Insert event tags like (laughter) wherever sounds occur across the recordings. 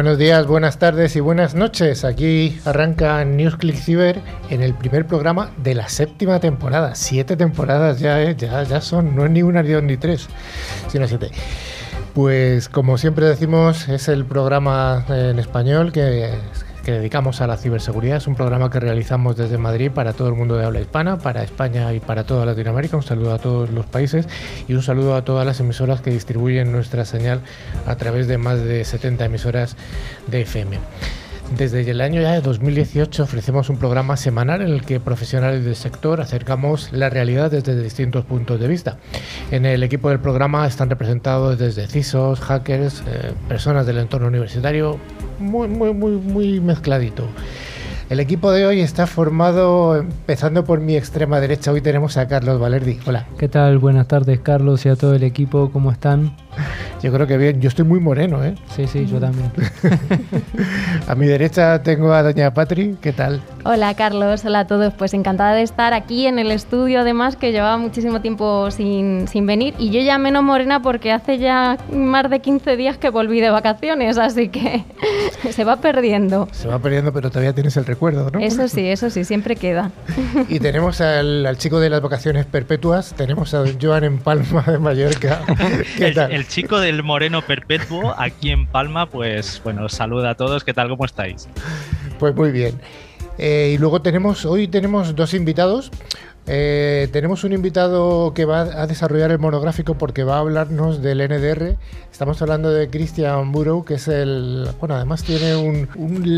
Buenos días, buenas tardes y buenas noches. Aquí arranca NewsClick Cyber en el primer programa de la séptima temporada. Siete temporadas ya, ¿eh? ya, ya son, no es ni una, ni dos, ni tres, sino siete. Pues como siempre decimos, es el programa en español que que dedicamos a la ciberseguridad. Es un programa que realizamos desde Madrid para todo el mundo de habla hispana, para España y para toda Latinoamérica. Un saludo a todos los países y un saludo a todas las emisoras que distribuyen nuestra señal a través de más de 70 emisoras de FM. Desde el año ya de 2018 ofrecemos un programa semanal en el que profesionales del sector acercamos la realidad desde distintos puntos de vista. En el equipo del programa están representados desde CISOs, hackers, eh, personas del entorno universitario, muy, muy, muy, muy mezcladito. El equipo de hoy está formado, empezando por mi extrema derecha, hoy tenemos a Carlos Valerdi. Hola. ¿Qué tal? Buenas tardes, Carlos, y a todo el equipo, ¿cómo están? Yo creo que bien, yo estoy muy moreno, ¿eh? Sí, sí, yo también. (laughs) a mi derecha tengo a doña Patri, ¿qué tal? Hola Carlos, hola a todos, pues encantada de estar aquí en el estudio, además que llevaba muchísimo tiempo sin, sin venir y yo ya menos morena porque hace ya más de 15 días que volví de vacaciones, así que (laughs) se va perdiendo. Se va perdiendo, pero todavía tienes el recuerdo, ¿no? Eso sí, eso sí, siempre queda. y tenemos al, al chico de las vacaciones perpetuas, tenemos a Joan en Palma de Mallorca. (laughs) ¿Qué tal? el chico del moreno perpetuo aquí en Palma, pues bueno, saluda a todos, ¿qué tal? ¿Cómo estáis? Pues muy bien. Eh, y luego tenemos, hoy tenemos dos invitados. Eh, tenemos un invitado que va a desarrollar el monográfico porque va a hablarnos del NDR. Estamos hablando de Christian Burrow, que es el. Bueno, además tiene un,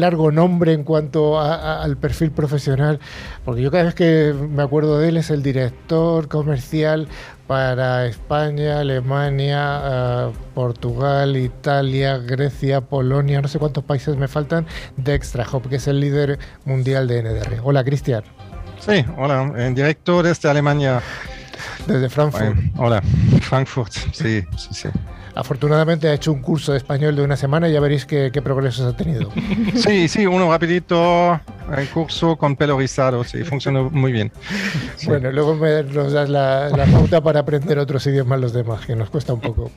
largo nombre en cuanto al perfil profesional, porque yo cada vez que me acuerdo de él es el director comercial para España, Alemania, eh, Portugal, Italia, Grecia, Polonia, no sé cuántos países me faltan, de ExtraHop, que es el líder mundial de NDR. Hola, Cristian. Sí, hola, en directo desde Alemania. Desde Frankfurt. hola, Frankfurt, sí, sí, sí. Afortunadamente ha hecho un curso de español de una semana y ya veréis qué, progresos ha tenido. (laughs) Sí, sí, uno rapidito, el curso con pelo rizado, sí, funcionó muy bien. (laughs) Bueno, luego me, nos das la, la pauta para aprender otros idiomas los demás, que nos cuesta un poco.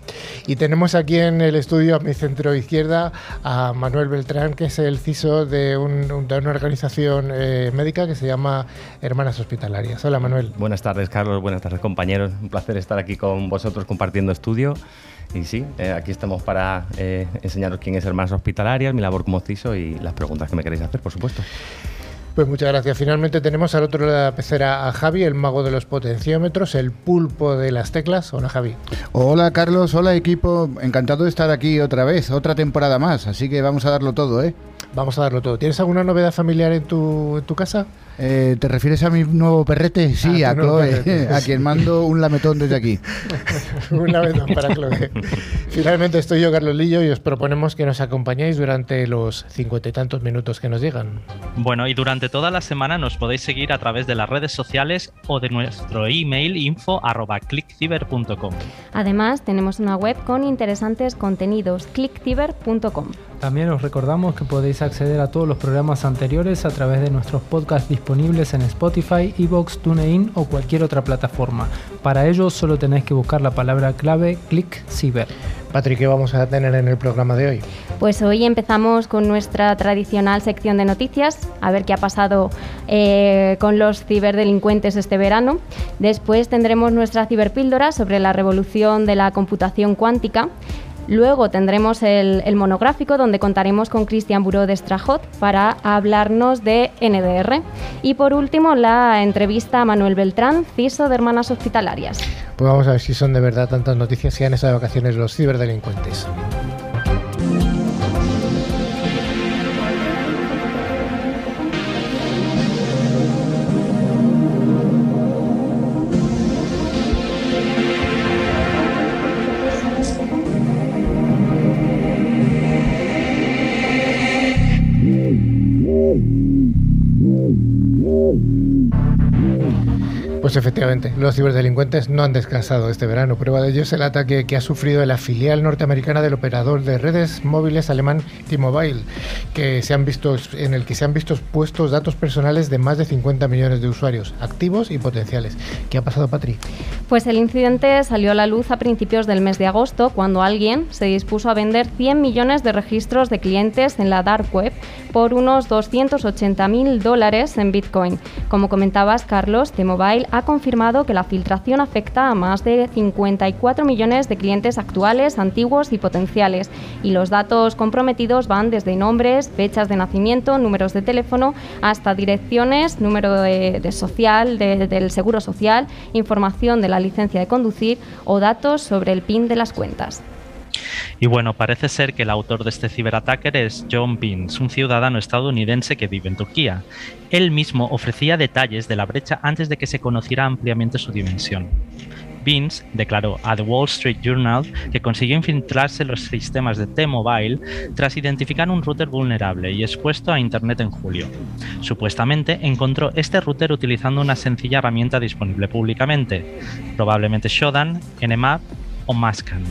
Y tenemos aquí en el estudio, a mi centro izquierda, a Manuel Beltrán, que es el CISO de, un, de una organización eh, médica que se llama Hermanas Hospitalarias. Hola, Manuel. Buenas tardes, Carlos. Buenas tardes, compañeros. Un placer estar aquí con vosotros compartiendo estudio. Y sí, eh, aquí estamos para eh, enseñaros quién es Hermanas Hospitalarias, mi labor como CISO y las preguntas que me queréis hacer, por supuesto. Pues muchas gracias. Finalmente tenemos al otro lado de la pecera a Javi, el mago de los potenciómetros, el pulpo de las teclas. Hola Javi. Hola Carlos, hola equipo. Encantado de estar aquí otra vez, otra temporada más. Así que vamos a darlo todo, ¿eh? Vamos a darlo todo. ¿Tienes alguna novedad familiar en tu, en tu casa? Eh, ¿Te refieres a mi nuevo perrete? Sí, ah, a Chloe, a quien mando un lametón desde aquí. (laughs) un lametón para Chloe. Finalmente estoy yo, Carlos Lillo, y os proponemos que nos acompañéis durante los cincuenta y tantos minutos que nos llegan. Bueno, y durante toda la semana nos podéis seguir a través de las redes sociales o de nuestro email info.clickciber.com. Además, tenemos una web con interesantes contenidos, clickciber.com. También os recordamos que podéis acceder a todos los programas anteriores a través de nuestros podcasts disponibles en Spotify, Evox, TuneIn o cualquier otra plataforma. Para ello solo tenéis que buscar la palabra clave ClickCiber. Patrick, ¿qué vamos a tener en el programa de hoy? Pues hoy empezamos con nuestra tradicional sección de noticias, a ver qué ha pasado eh, con los ciberdelincuentes este verano. Después tendremos nuestra ciberpíldora sobre la revolución de la computación cuántica. Luego tendremos el, monográfico donde contaremos con Cristian Buró de Strajot para hablarnos de NDR. Y por último, la entrevista a Manuel Beltrán, CISO de Hermanas Hospitalarias. Pues vamos a ver si son de verdad tantas noticias que han estado de vacaciones los ciberdelincuentes. Mm-hmm. Pues efectivamente, los ciberdelincuentes no han descansado este verano. Prueba de ello es el ataque que ha sufrido la filial norteamericana del operador de redes móviles alemán T-Mobile, que se han visto, en el que se han visto expuestos datos personales de más de 50 millones de usuarios, activos y potenciales. ¿Qué ha pasado, Patri? Pues el incidente salió a la luz a principios del mes de agosto, cuando alguien se dispuso a vender 100 millones de registros de clientes en la dark web por unos 280 mil dólares en Bitcoin. Como comentabas, Carlos, T-Mobile ha confirmado que la filtración afecta a más de 54 millones de clientes actuales, antiguos y potenciales, y los datos comprometidos van desde nombres, fechas de nacimiento, números de teléfono, hasta direcciones, número de, social, del seguro social, información de la licencia de conducir o datos sobre el PIN de las cuentas. Y bueno, parece ser que el autor de este ciberataque es John Beans, un ciudadano estadounidense que vive en Turquía. Él mismo ofrecía detalles de la brecha antes de que se conociera ampliamente su dimensión. Beans declaró a The Wall Street Journal que consiguió infiltrarse en los sistemas de T-Mobile tras identificar un router vulnerable y expuesto a Internet en julio. Supuestamente encontró este router utilizando una sencilla herramienta disponible públicamente, probablemente Shodan, Nmap o Mascan.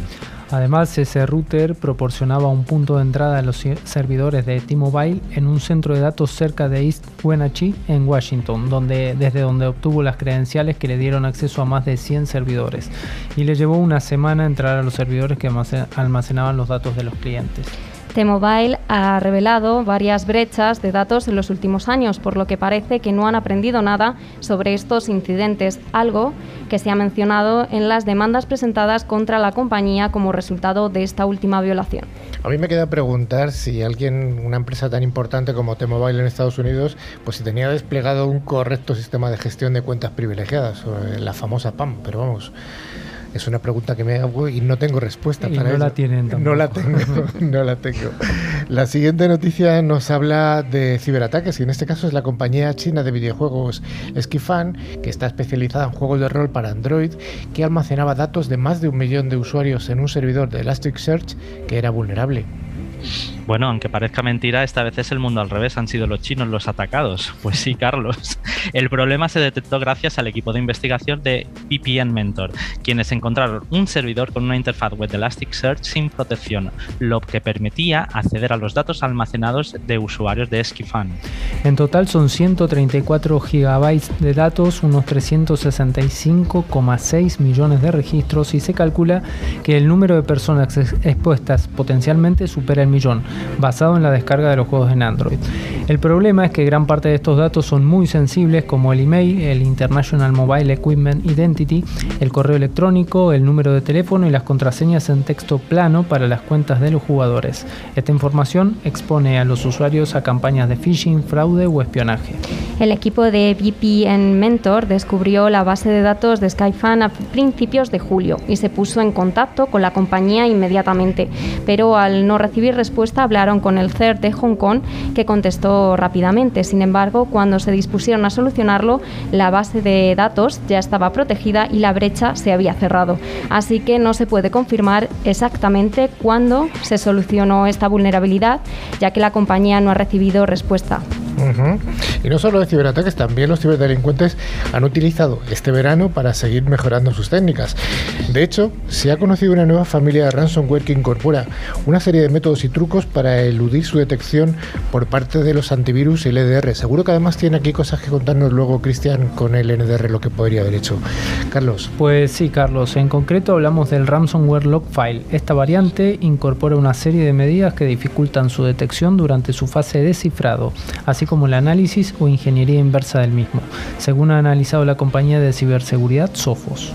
Además, ese router proporcionaba un punto de entrada a los servidores de T-Mobile en un centro de datos cerca de East Wenatchee, en Washington, donde, desde donde obtuvo las credenciales que le dieron acceso a más de 100 servidores. Y le llevó una semana entrar a los servidores que almacenaban los datos de los clientes. T-Mobile ha revelado varias brechas de datos en los últimos años, por lo que parece que no han aprendido nada sobre estos incidentes, algo que se ha mencionado en las demandas presentadas contra la compañía como resultado de esta última violación. A mí me queda preguntar si alguien, una empresa tan importante como T-Mobile en Estados Unidos, pues si tenía desplegado un correcto sistema de gestión de cuentas privilegiadas, la famosa PAM, pero vamos. Es una pregunta que me hago y no tengo respuesta para no la tienen tampoco. No la tengo, (laughs) no la tengo. La siguiente noticia nos habla de ciberataques y en este caso es la compañía china de videojuegos Skifan, que está especializada en juegos de rol para Android, que almacenaba datos de más de un millón de usuarios en un servidor de Elasticsearch que era vulnerable. Bueno, aunque parezca mentira, esta vez es el mundo al revés, han sido los chinos los atacados. Pues sí, (laughs) Carlos. El problema se detectó gracias al equipo de investigación de VPN Mentor, quienes encontraron un servidor con una interfaz web de Elasticsearch sin protección, lo que permitía acceder a los datos almacenados de usuarios de Esquifan. En total son 134 gigabytes de datos, unos 365,6 millones de registros y se calcula que el número de personas expuestas potencialmente supera el millón basado en la descarga de los juegos en Android. El problema es que gran parte de estos datos son muy sensibles como el email, el International Mobile Equipment Identity, el correo electrónico, el número de teléfono y las contraseñas en texto plano para las cuentas de los jugadores. Esta información expone a los usuarios a campañas de phishing, fraude o espionaje. El equipo de VPN Mentor descubrió la base de datos de Skyfan a principios de julio y se puso en contacto con la compañía inmediatamente, pero al no recibir respuesta hablaron con el CERT de Hong Kong que contestó rápidamente. Sin embargo, cuando se dispusieron a solucionarlo, la base de datos ya estaba protegida y la brecha se había cerrado. Así que no se puede confirmar exactamente cuándo se solucionó esta vulnerabilidad, ya que la compañía no ha recibido respuesta. Y no solo de ciberataques, también los ciberdelincuentes han utilizado este verano para seguir mejorando sus técnicas. De hecho, se ha conocido una nueva familia de ransomware que incorpora una serie de métodos y trucos para eludir su detección por parte de los antivirus y el EDR. Seguro que además tiene aquí cosas que contarnos luego, Cristian, con el NDR, lo que podría haber hecho. Carlos. Pues sí, Carlos. En concreto hablamos del ransomware logfile. Esta variante incorpora una serie de medidas que dificultan su detección durante su fase de descifrado, así como el análisis o ingeniería inversa del mismo, según ha analizado la compañía de ciberseguridad Sophos.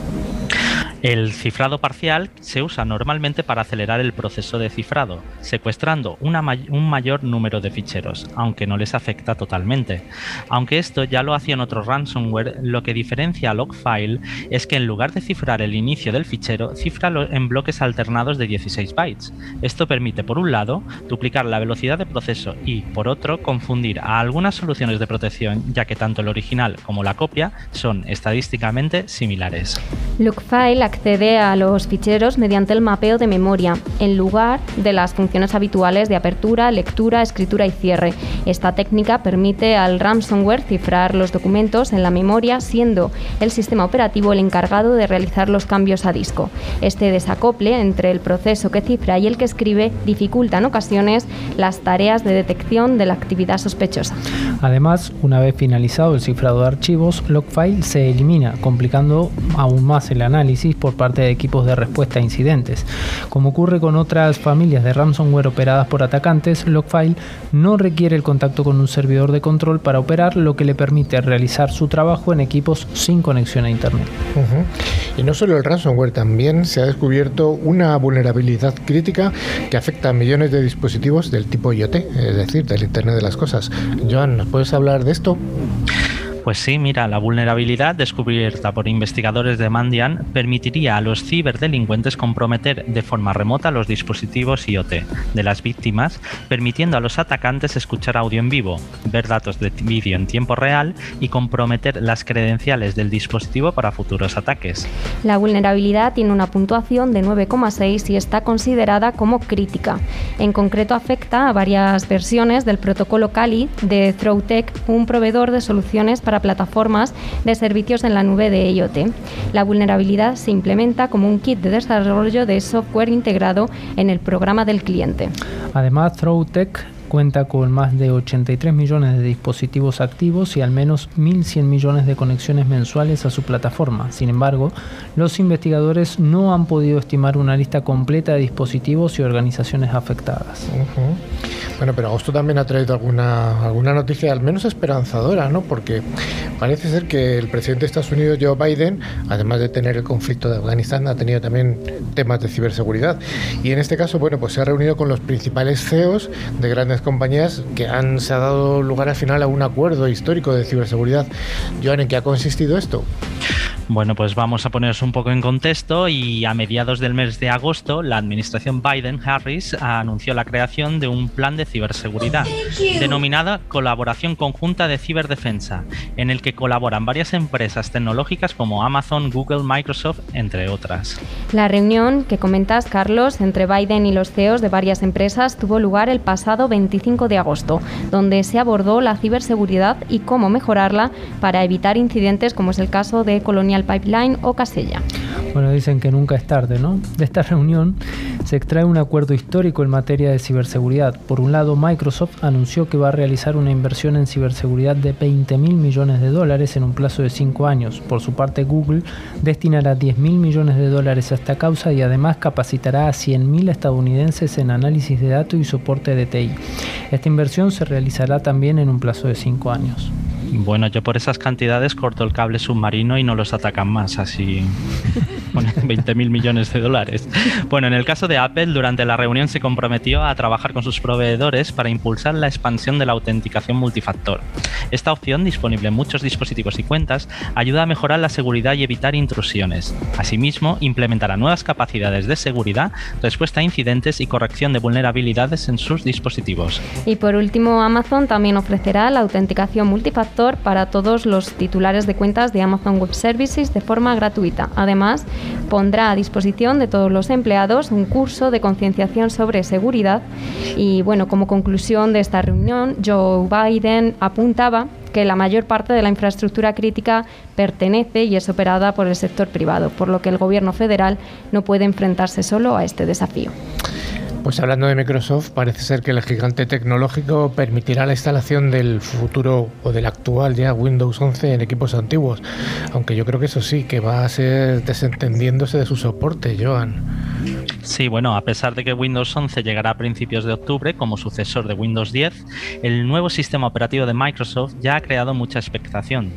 El cifrado parcial se usa normalmente para acelerar el proceso de cifrado, secuestrando un mayor número de ficheros, aunque no les afecta totalmente. Aunque esto ya lo hacían otros ransomware, lo que diferencia a Logfile es que en lugar de cifrar el inicio del fichero, cifra en bloques alternados de 16 bytes. Esto permite, por un lado, duplicar la velocidad de proceso y, por otro, confundir a algunas soluciones de protección, ya que tanto el original como la copia son estadísticamente similares. Accede a los ficheros mediante el mapeo de memoria, en lugar de las funciones habituales de apertura, lectura, escritura y cierre. Esta técnica permite al ransomware cifrar los documentos en la memoria, siendo el sistema operativo el encargado de realizar los cambios a disco. Este desacople entre el proceso que cifra y el que escribe dificulta en ocasiones las tareas de detección de la actividad sospechosa. Además, una vez finalizado el cifrado de archivos, Logfile se elimina, complicando aún más el análisis por parte de equipos de respuesta a incidentes. Como ocurre con otras familias de ransomware operadas por atacantes, Logfile no requiere el contacto con un servidor de control para operar, lo que le permite realizar su trabajo en equipos sin conexión a Internet. Y no solo el ransomware, también se ha descubierto una vulnerabilidad crítica que afecta a millones de dispositivos del tipo IoT, es decir, del Internet de las Cosas. Joan, ¿nos puedes hablar de esto? Pues sí, mira, la vulnerabilidad descubierta por investigadores de Mandian permitiría a los ciberdelincuentes comprometer de forma remota los dispositivos IoT de las víctimas, permitiendo a los atacantes escuchar audio en vivo, ver datos de vídeo en tiempo real y comprometer las credenciales del dispositivo para futuros ataques. La vulnerabilidad tiene una puntuación de 9,6 y está considerada como crítica. En concreto afecta a varias versiones del protocolo Kali de Throwtech, un proveedor de soluciones para plataformas de servicios en la nube de IoT. La vulnerabilidad se implementa como un kit de desarrollo de software integrado en el programa del cliente. Además, ThrowTech cuenta con más de 83 millones de dispositivos activos y al menos 1.100 millones de conexiones mensuales a su plataforma. Sin embargo, los investigadores no han podido estimar una lista completa de dispositivos y organizaciones afectadas. Bueno, pero agosto también ha traído alguna, alguna noticia al menos esperanzadora, ¿no? Porque parece ser que el presidente de Estados Unidos, Joe Biden, además de tener el conflicto de Afganistán, ha tenido también temas de ciberseguridad. Y en este caso, bueno, pues se ha reunido con los principales CEOs de grandes compañías que han, se ha dado lugar al final a un acuerdo histórico de ciberseguridad. Joan, ¿en qué ha consistido esto? Bueno, pues vamos a poneros un poco en contexto y a mediados del mes de agosto la administración Biden-Harris anunció la creación de un plan de ciberseguridad denominada Colaboración Conjunta de Ciberdefensa, en el que colaboran varias empresas tecnológicas como Amazon, Google, Microsoft, entre otras. La reunión que comentas, Carlos, entre Biden y los CEOs de varias empresas tuvo lugar el pasado 25 de agosto, donde se abordó la ciberseguridad y cómo mejorarla para evitar incidentes como es el caso de Colonial Pipeline o Casella. Bueno, dicen que nunca es tarde, ¿no? De esta (laughs) reunión se extrae un acuerdo histórico en materia de ciberseguridad. Por un lado, Microsoft anunció que va a realizar una inversión en ciberseguridad de 20 mil millones de dólares en un plazo de 5 años. Por su parte, Google destinará 10 mil millones de dólares a esta causa y además capacitará a 100 mil estadounidenses en análisis de datos y soporte de TI. Esta inversión se realizará también en un plazo de 5 años. Bueno, yo por esas cantidades corto el cable submarino y no los atacan más, así (laughs) 20 mil millones de dólares. Bueno, en el caso de Apple, durante la reunión se comprometió a trabajar con sus proveedores para impulsar la expansión de la autenticación multifactor. Esta opción, disponible en muchos dispositivos y cuentas, ayuda a mejorar la seguridad y evitar intrusiones. Asimismo, implementará nuevas capacidades de seguridad, respuesta a incidentes y corrección de vulnerabilidades en sus dispositivos. Y por último, Amazon también ofrecerá la autenticación multifactor para todos los titulares de cuentas de Amazon Web Services de forma gratuita. Además, pondrá a disposición de todos los empleados un curso de concienciación sobre seguridad. Y bueno, como conclusión de esta reunión, Joe Biden apuntaba que la mayor parte de la infraestructura crítica pertenece y es operada por el sector privado, por lo que el gobierno federal no puede enfrentarse solo a este desafío. Pues hablando de Microsoft, parece ser que el gigante tecnológico permitirá la instalación del futuro o del actual ya Windows 11 en equipos antiguos, aunque yo creo que eso sí, que va a ser desentendiéndose de su soporte, Joan. Sí, bueno, a pesar de que Windows 11 llegará a principios de octubre como sucesor de Windows 10, el nuevo sistema operativo de Microsoft ya ha creado mucha expectación.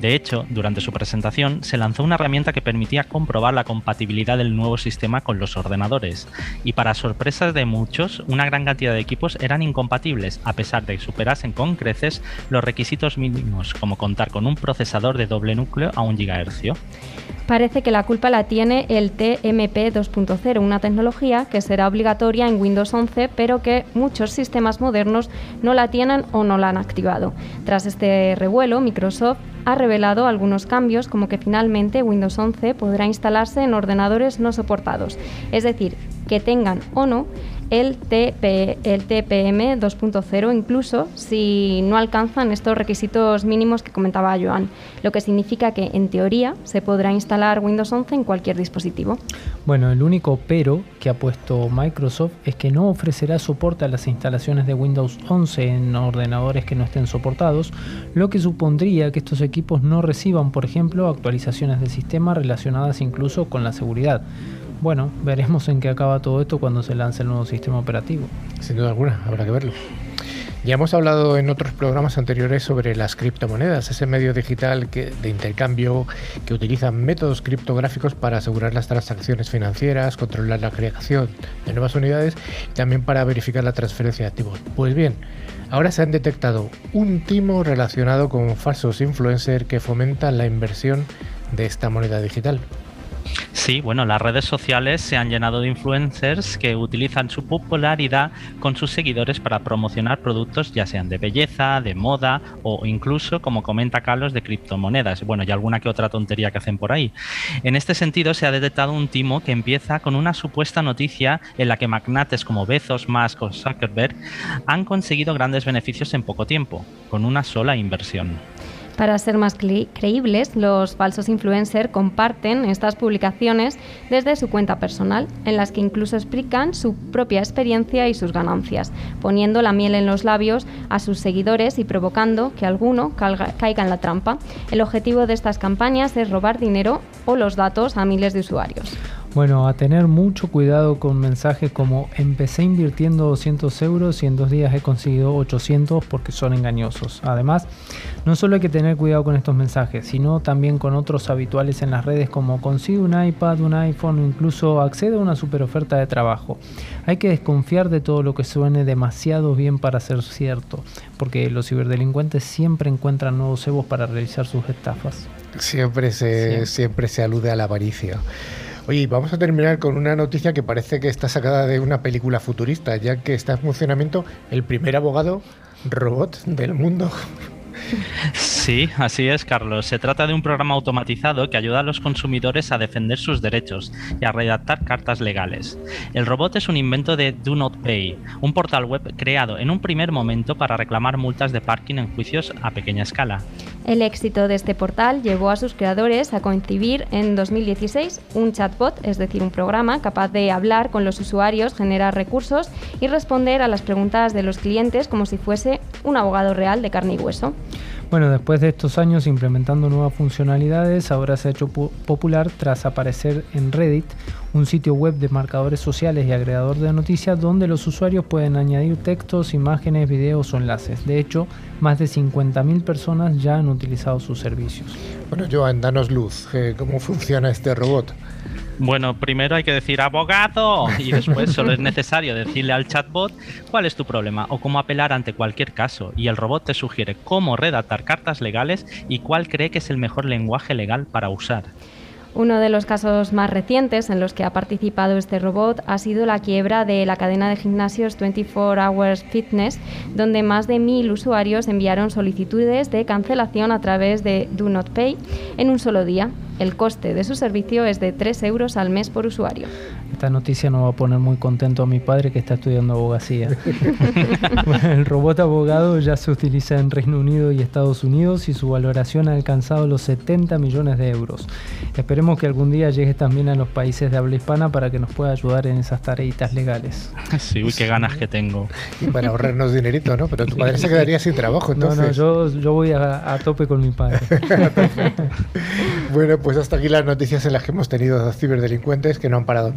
De hecho, durante su presentación se lanzó una herramienta que permitía comprobar la compatibilidad del nuevo sistema con los ordenadores, y para sorpresa de muchos, una gran cantidad de equipos eran incompatibles, a pesar de que superasen con creces los requisitos mínimos, como contar con un procesador de doble núcleo a un gigahercio. Parece que la culpa la tiene el TMP 2.0, una tecnología que será obligatoria en Windows 11, pero que muchos sistemas modernos no la tienen o no la han activado. Tras este revuelo, Microsoft ha revelado algunos cambios como que finalmente Windows 11 podrá instalarse en ordenadores no soportados, es decir, que tengan o no el, TPM 2.0 incluso si no alcanzan estos requisitos mínimos que comentaba Joan, lo que significa que en teoría se podrá instalar Windows 11 en cualquier dispositivo. Bueno, el único pero que ha puesto Microsoft es que no ofrecerá soporte a las instalaciones de Windows 11 en ordenadores que no estén soportados, lo que supondría que estos equipos no reciban, por ejemplo, actualizaciones de sistema relacionadas incluso con la seguridad. Bueno, veremos en qué acaba todo esto cuando se lance el nuevo sistema operativo. Sin duda alguna, habrá que verlo. Ya hemos hablado en otros programas anteriores sobre las criptomonedas, ese medio digital que, de intercambio que utiliza métodos criptográficos para asegurar las transacciones financieras, controlar la creación de nuevas unidades y también para verificar la transferencia de activos. Pues bien, ahora se han detectado un timo relacionado con falsos influencers que fomentan la inversión de esta moneda digital. Sí, bueno, las redes sociales se han llenado de influencers que utilizan su popularidad con sus seguidores para promocionar productos ya sean de belleza, de moda o incluso, como comenta Carlos, de criptomonedas. Bueno, y alguna que otra tontería que hacen por ahí. En este sentido, se ha detectado un timo que empieza con una supuesta noticia en la que magnates como Bezos, Musk o Zuckerberg han conseguido grandes beneficios en poco tiempo, con una sola inversión. Para ser más creíbles, los falsos influencers comparten estas publicaciones desde su cuenta personal, en las que incluso explican su propia experiencia y sus ganancias, poniendo la miel en los labios a sus seguidores y provocando que alguno caiga en la trampa. El objetivo de estas campañas es robar dinero o los datos a miles de usuarios. Bueno, a tener mucho cuidado con mensajes como empecé invirtiendo 200 euros y en dos días he conseguido 800 porque son engañosos. Además, no solo hay que tener cuidado con estos mensajes, sino también con otros habituales en las redes como consigue un iPad, un iPhone o incluso accede a una super oferta de trabajo. Hay que desconfiar de todo lo que suene demasiado bien para ser cierto, porque los ciberdelincuentes siempre encuentran nuevos cebos para realizar sus estafas. Siempre se, siempre se alude a la avaricia. Oye, vamos a terminar con una noticia que parece que está sacada de una película futurista, ya que está en funcionamiento el primer abogado robot del mundo. Sí, así es, Carlos. Se trata de un programa automatizado que ayuda a los consumidores a defender sus derechos y a redactar cartas legales. El robot es un invento de Do Not Pay, un portal web creado en un primer momento para reclamar multas de parking en juicios a pequeña escala. El éxito de este portal llevó a sus creadores a concebir en 2016 un chatbot, es decir, un programa capaz de hablar con los usuarios, generar recursos y responder a las preguntas de los clientes como si fuese un abogado real de carne y hueso. Bueno, después de estos años implementando nuevas funcionalidades, ahora se ha hecho popular tras aparecer en Reddit, un sitio web de marcadores sociales y agregador de noticias donde los usuarios pueden añadir textos, imágenes, videos o enlaces. De hecho, más de 50.000 personas ya han utilizado sus servicios. Bueno, Joan, danos luz. Eh, ¿Cómo funciona este robot? Bueno, primero hay que decir abogado y después solo es necesario decirle al chatbot cuál es tu problema o cómo apelar ante cualquier caso y el robot te sugiere cómo redactar cartas legales y cuál cree que es el mejor lenguaje legal para usar. Uno de los casos más recientes en los que ha participado este robot ha sido la quiebra de la cadena de gimnasios 24 Hours Fitness, donde más de mil usuarios enviaron solicitudes de cancelación a través de Do Not Pay en un solo día. El coste de su servicio es de 3 euros al mes por usuario. Esta noticia no va a poner muy contento a mi padre que está estudiando abogacía. (laughs) el robot abogado ya se utiliza en Reino Unido y Estados Unidos y su valoración ha alcanzado los 70 millones de euros. Esperemos que algún día llegue también a los países de habla hispana para que nos pueda ayudar en esas tareitas legales. Sí, uy, qué ganas que tengo. Y para ahorrarnos dinerito, ¿no? Pero tu padre se quedaría sin trabajo, entonces. No, no, yo, yo voy a, a tope con mi padre. (laughs) bueno, pues hasta aquí las noticias en las que hemos tenido ciberdelincuentes que no han parado en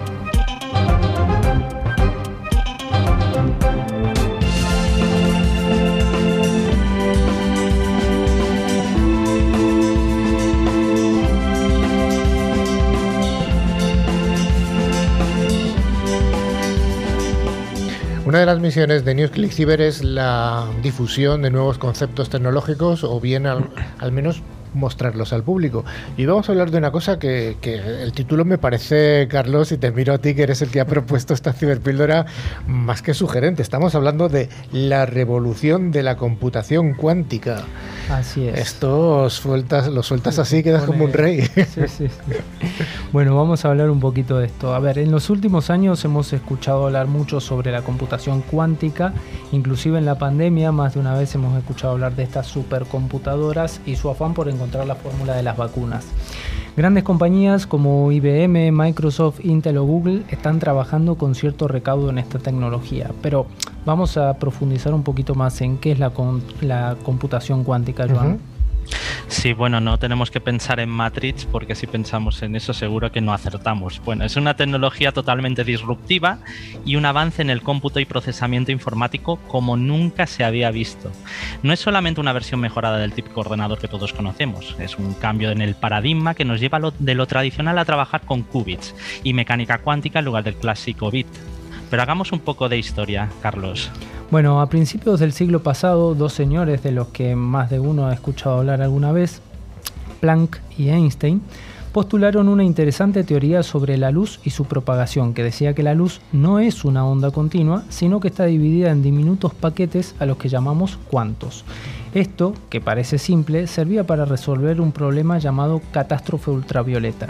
Una de las misiones de NewsClick Cyber es la difusión de nuevos conceptos tecnológicos o bien al, al menos mostrarlos al público. Y vamos a hablar de una cosa que, el título me parece, Carlos, y te miro a ti, que eres el que ha propuesto esta ciberpíldora, más que sugerente. Estamos hablando de la revolución de la computación cuántica. Así es. Esto sueltas, lo sueltas así, quedas como un rey. Sí, sí, bueno, vamos a hablar un poquito de esto. A ver, en los últimos años hemos escuchado hablar mucho sobre la computación cuántica, inclusive en la pandemia más de una vez hemos escuchado hablar de estas supercomputadoras y su afán por encontrar la fórmula de las vacunas. Grandes compañías como IBM, Microsoft, Intel o Google están trabajando con cierto recaudo en esta tecnología, pero vamos a profundizar un poquito más en qué es la, la computación cuántica, Sí, bueno, no tenemos que pensar en Matrix porque si pensamos en eso seguro que no acertamos. Bueno, es una tecnología totalmente disruptiva y un avance en el cómputo y procesamiento informático como nunca se había visto. No es solamente una versión mejorada del típico ordenador que todos conocemos, es un cambio en el paradigma que nos lleva de lo tradicional a trabajar con qubits y mecánica cuántica en lugar del clásico bit. Pero hagamos un poco de historia, Carlos. Bueno, a principios del siglo pasado, dos señores de los que más de uno ha escuchado hablar alguna vez, Planck y Einstein, postularon una interesante teoría sobre la luz y su propagación, que decía que la luz no es una onda continua, sino que está dividida en diminutos paquetes a los que llamamos cuantos. Esto, que parece simple, servía para resolver un problema llamado catástrofe ultravioleta.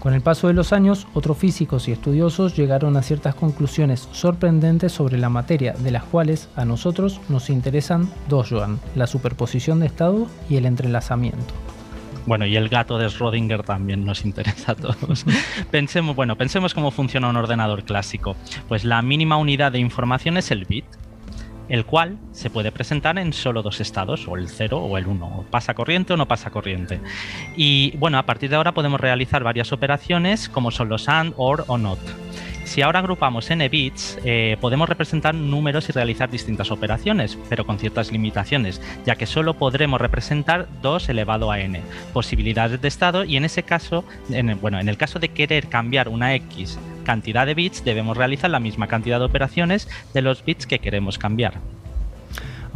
Con el paso de los años, otros físicos y estudiosos llegaron a ciertas conclusiones sorprendentes sobre la materia, de las cuales a nosotros nos interesan dos, Joan, la superposición de estados y el entrelazamiento. Bueno, y el gato de Schrödinger también nos interesa a todos. (laughs) pensemos, bueno, pensemos cómo funciona un ordenador clásico. Pues la mínima unidad de información es el bit, el cual se puede presentar en solo dos estados, o el 0 o el 1, pasa corriente o no pasa corriente. Y bueno, a partir de ahora podemos realizar varias operaciones como son los AND, OR o NOT. Si ahora agrupamos n bits, eh, podemos representar números y realizar distintas operaciones, pero con ciertas limitaciones, ya que solo podremos representar 2 elevado a n posibilidades de estado y en ese caso, bueno, en el caso de querer cambiar una x cantidad de bits, debemos realizar la misma cantidad de operaciones de los bits que queremos cambiar.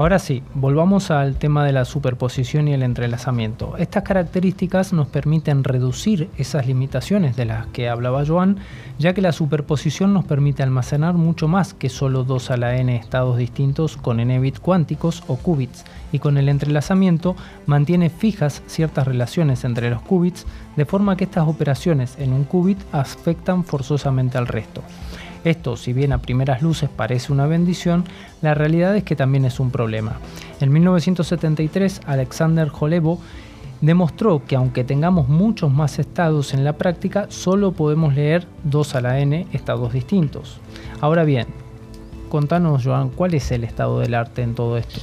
Ahora sí, volvamos al tema de la superposición y el entrelazamiento. Estas características nos permiten reducir esas limitaciones de las que hablaba Joan, ya que la superposición nos permite almacenar mucho más que solo 2 a la n estados distintos con n bits cuánticos o qubits, y con el entrelazamiento mantiene fijas ciertas relaciones entre los qubits, de forma que estas operaciones en un qubit afectan forzosamente al resto. Esto, si bien a primeras luces parece una bendición, la realidad es que también es un problema. En 1973, Alexander Holevo demostró que aunque tengamos muchos más estados en la práctica, solo podemos leer 2 a la n estados distintos. Ahora bien, contanos, Joan, ¿cuál es el estado del arte en todo esto?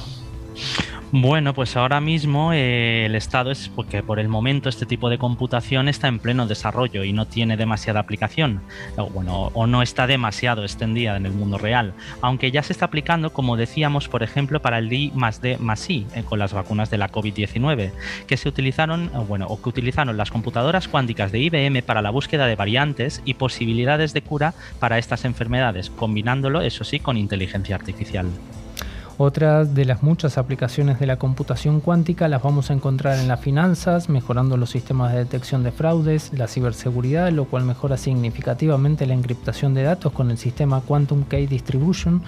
Bueno, pues ahora mismo eh, el estado es porque por el momento este tipo de computación está en pleno desarrollo y no tiene demasiada aplicación, o, bueno, o no está demasiado extendida en el mundo real, aunque ya se está aplicando, como decíamos, por ejemplo, para el D más D más I, eh, con las vacunas de la COVID-19, que se utilizaron, bueno, o que utilizaron las computadoras cuánticas de IBM para la búsqueda de variantes y posibilidades de cura para estas enfermedades, combinándolo, eso sí, con inteligencia artificial. Otras de las muchas aplicaciones de la computación cuántica las vamos a encontrar en las finanzas, mejorando los sistemas de detección de fraudes, la ciberseguridad, lo cual mejora significativamente la encriptación de datos con el sistema Quantum Key Distribution,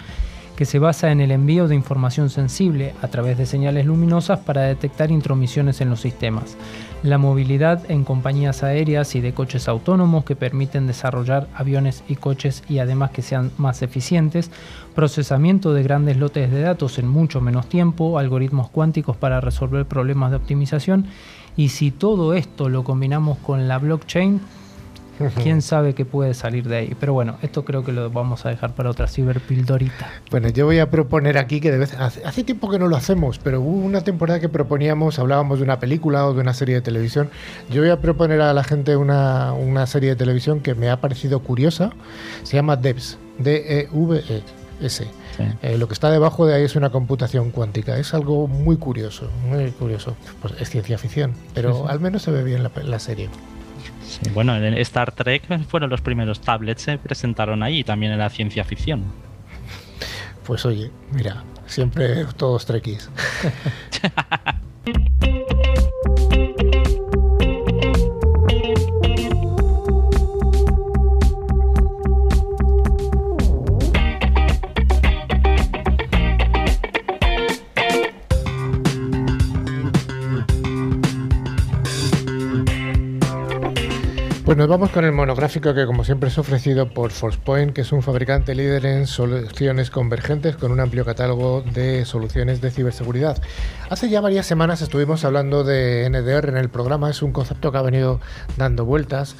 que se basa en el envío de información sensible a través de señales luminosas para detectar intromisiones en los sistemas. La movilidad en compañías aéreas y de coches autónomos que permiten desarrollar aviones y coches y además que sean más eficientes, procesamiento de grandes lotes de datos en mucho menos tiempo, algoritmos cuánticos para resolver problemas de optimización y si todo esto lo combinamos con la blockchain, quién sabe qué puede salir de ahí. Pero bueno, esto creo que lo vamos a dejar para otra ciberpildorita. Bueno, yo voy a proponer aquí que de vez, hace, hace, tiempo que no lo hacemos, pero hubo una temporada que proponíamos, hablábamos de una película o de una serie de televisión. Yo voy a proponer a la gente una, una serie de televisión que me ha parecido curiosa. Se llama DEVS, D-E-V-E-S. Eh, lo que está debajo de ahí es una computación cuántica. Es algo muy curioso, muy curioso. Pues es ciencia ficción, pero al menos se ve bien la, la serie bueno, en Star Trek fueron los primeros tablets que se presentaron ahí, también en la ciencia ficción. Pues oye, mira, siempre todos trequis. (laughs) Pues nos vamos con el monográfico que como siempre es ofrecido por ForcePoint, que es un fabricante líder en soluciones convergentes con un amplio catálogo de soluciones de ciberseguridad. Hace ya varias semanas estuvimos hablando de NDR en el programa, es un concepto que ha venido dando vueltas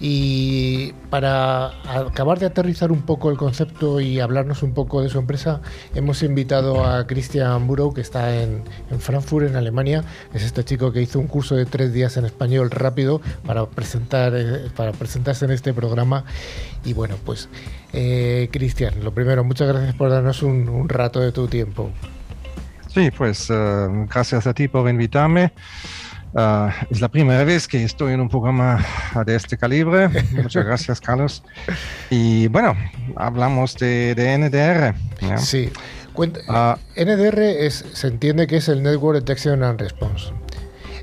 y para acabar de aterrizar un poco el concepto y hablarnos un poco de su empresa, hemos invitado a Christian Burrow, que está en, Frankfurt, en Alemania. Es este chico que hizo un curso de tres días en español rápido para, presentar, eh, para presentarse en este programa. Y bueno, pues eh, Cristian, lo primero, muchas gracias por darnos un, rato de tu tiempo. Sí, pues eh, gracias a ti por invitarme. Uh, es la primera vez que estoy en un programa de este calibre. (laughs) Muchas gracias, Carlos. Y bueno, hablamos de, de NDR. Sí. Uh, NDR es, se entiende que es el Network Detection and Response.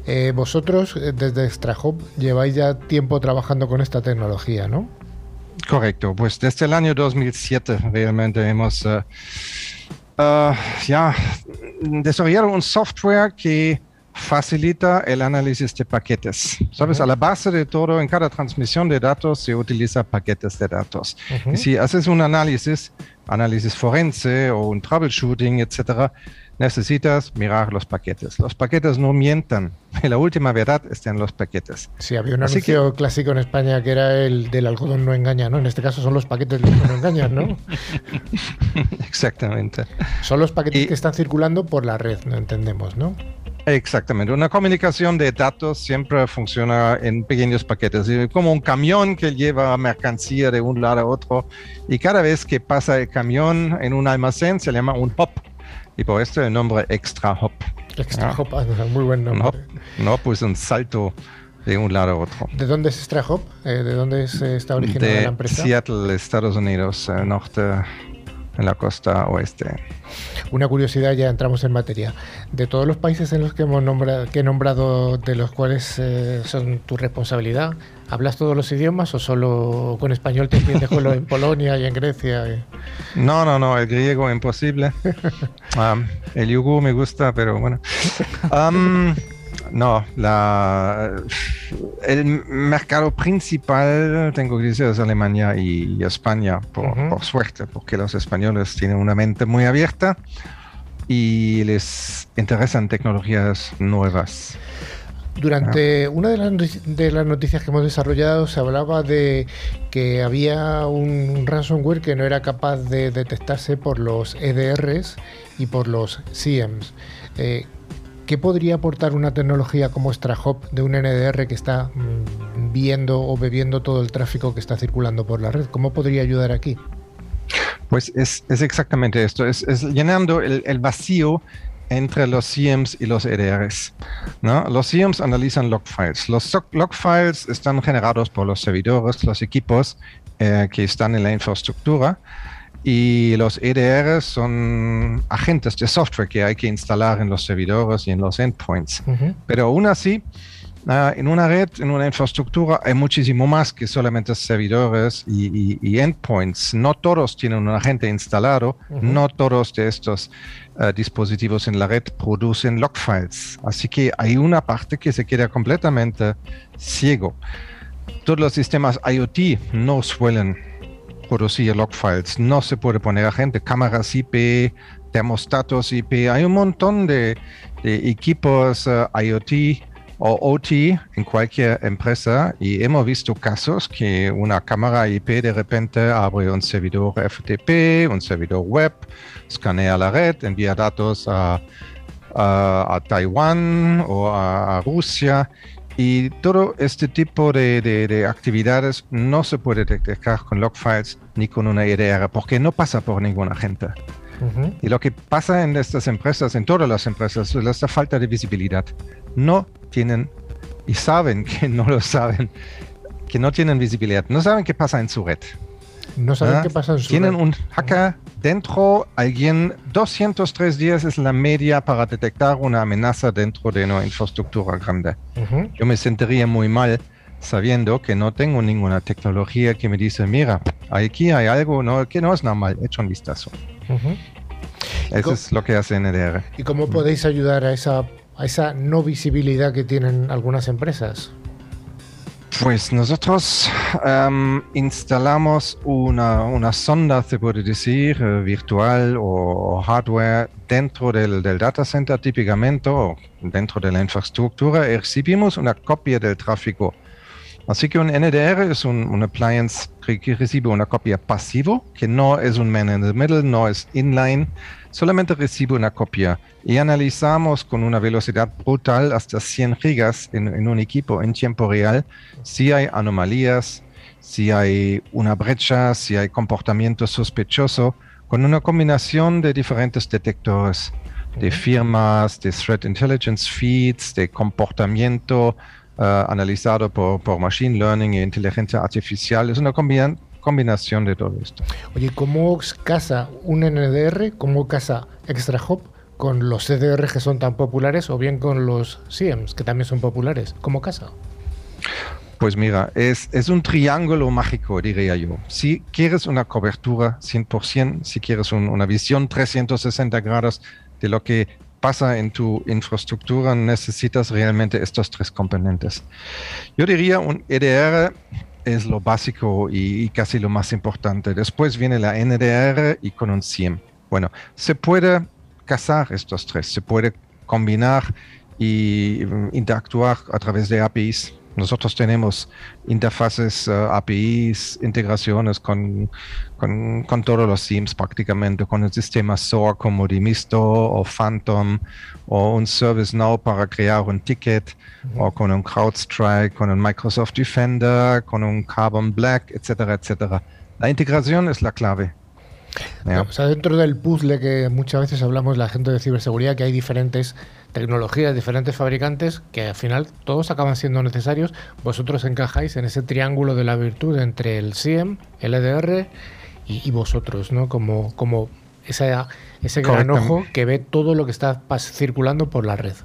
Eh, vosotros, eh, desde ExtraHop, lleváis ya tiempo trabajando con esta tecnología, ¿no? Correcto. Pues desde el año 2007 realmente hemos uh, ya desarrollado un software que facilita el análisis de paquetes. Sabes, a la base de todo, en cada transmisión de datos se utiliza paquetes de datos. Y si haces un análisis, análisis forense o un troubleshooting, etcétera, necesitas mirar los paquetes. Los paquetes no mientan. (laughs) La última verdad está en los paquetes. Sí, había un anuncio clásico en España que era el del algodón no engaña, ¿no? En este caso son los paquetes que no engañan, ¿no? (laughs) Exactamente. Son los paquetes que están circulando por la red, no entendemos, ¿no? Exactamente. Una comunicación de datos siempre funciona en pequeños paquetes, como un camión que lleva mercancía de un lado a otro. Y cada vez que pasa el camión en un almacén se llama un hop. Y por esto el nombre Extra Hop. Extra Hop, ah, muy buen nombre. no, pues un salto de un lado a otro. ¿De dónde es Extra Hop? Eh, ¿De dónde está originada la empresa? Seattle, Estados Unidos, eh, norte en la costa oeste. Una curiosidad, ya entramos en materia. De todos los países en los que hemos nombrado, que he nombrado, de los cuales eh, son tu responsabilidad, ¿hablas todos los idiomas o solo con español te entiendes con en Polonia y en Grecia? No, no, no, el griego imposible. (laughs) Um, el yugo me gusta, pero bueno. Um, no, la, el mercado principal, tengo que decir, es Alemania y, España, por, suerte, porque los españoles tienen una mente muy abierta y les interesan tecnologías nuevas. Durante una de las, de las, noticias que hemos desarrollado se hablaba de que había un ransomware que no era capaz de detectarse por los EDRs y por los SIEMs. Eh, ¿Qué podría aportar una tecnología como StraHop de un NDR que está mm, viendo o bebiendo todo el tráfico que está circulando por la red? ¿Cómo podría ayudar aquí? Pues es, exactamente esto, es, llenando el, vacío entre los CIEMs y los EDRs. Los CIEMs analizan log files. Los log files están generados por los servidores, los equipos eh, que están en la infraestructura y los EDR son agentes de software que hay que instalar en los servidores y en los endpoints. Pero aún así, ah, en una red, en una infraestructura, hay muchísimo más que solamente servidores y, endpoints. No todos tienen un agente instalado, no todos de estos ah, dispositivos en la red producen log files. Así que hay una parte que se queda completamente ciego. Todos los sistemas IoT no suelen producir log files. No se puede poner a gente, cámaras IP, termostatos IP. Hay un montón de, equipos eh, IoT o OT en cualquier empresa y hemos visto casos que una cámara IP de repente abre un servidor FTP, un servidor web, escanea la red, envía datos a, a, Taiwán o a Rusia y todo este tipo de, actividades no se puede detectar con log files ni con una EDR porque no pasa por ninguna gente. Y lo que pasa en estas empresas, en todas las empresas, es esta falta de visibilidad. No tienen y saben (laughs) que no lo saben, que no tienen visibilidad, no saben qué pasa en su red. No saben qué pasa en su Tienen un hacker dentro, alguien 203 días es la media para detectar una amenaza dentro de una infraestructura grande. Yo me sentiría muy mal sabiendo que no tengo ninguna tecnología que me dice, mira, aquí hay algo no, que no es normal, hecho un vistazo. Eso es lo que hace NDR. ¿Y cómo podéis ayudar a esa, a esa no visibilidad que tienen algunas empresas? Pues nosotros em, instalamos una, una, sonda, se puede decir, eh, virtual o, hardware dentro del, del, data center típicamente o dentro de la infraestructura. Y recibimos una copia del tráfico Así que un NDR es un, appliance que, recibe una copia pasivo, que no es un man in the middle, no es inline, solamente recibe una copia. Y analizamos con una velocidad brutal hasta 100 gigas en, un equipo en tiempo real si hay anomalías, si hay una brecha, si hay comportamiento sospechoso, con una combinación de diferentes detectores de firmas, de threat intelligence feeds, de comportamiento, uh, analizado por, por, Machine Learning e inteligencia artificial. Es una combinación de todo esto. Oye, ¿cómo casa un NDR? ¿Cómo casa ExtraHop con los CDR que son tan populares o bien con los SIEMs que también son populares? ¿Cómo casa? Pues mira, es, es, un triángulo mágico, diría yo. Si quieres una cobertura 100%, si quieres una visión 360 grados de lo que pasa en tu infraestructura, necesitas realmente estos tres componentes. Yo diría un EDR es lo básico y, casi lo más importante. Después viene la NDR y con un SIEM. Bueno, se puede casar estos tres, se puede combinar y mm, interactuar a través de APIs nosotros tenemos interfaces, uh, APIs, integraciones con, con, con, todos los SIEMs prácticamente, con el sistema SOAR como Dimisto o Phantom o un ServiceNow para crear un ticket o con un CrowdStrike, con un Microsoft Defender, con un Carbon Black, etcétera, etcétera. La integración es la clave. O sea, dentro del puzzle que muchas veces hablamos la gente de ciberseguridad, que hay diferentes tecnologías, diferentes fabricantes, que al final todos acaban siendo necesarios, vosotros encajáis en ese triángulo de la virtud entre el SIEM, el EDR y, vosotros, ¿no? Como, como esa, ese gran ojo que ve todo lo que está circulando por la red.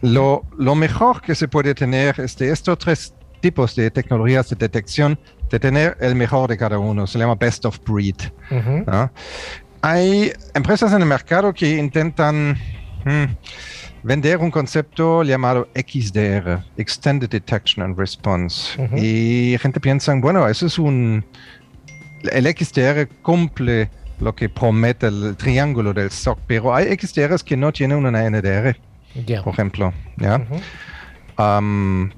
Lo, lo mejor que se puede tener es de estos tres tipos de tecnologías de detección, de tener el mejor de cada uno. Se llama best of breed. Hay empresas en el mercado que intentan... Hmm, vender un concepto llamado XDR, Extended Detection and Response. Y gente piensa, bueno, eso es un... El XDR cumple lo que promete el triángulo del SOC, pero hay XDRs que no tienen una NDR, por ejemplo. ¿ya?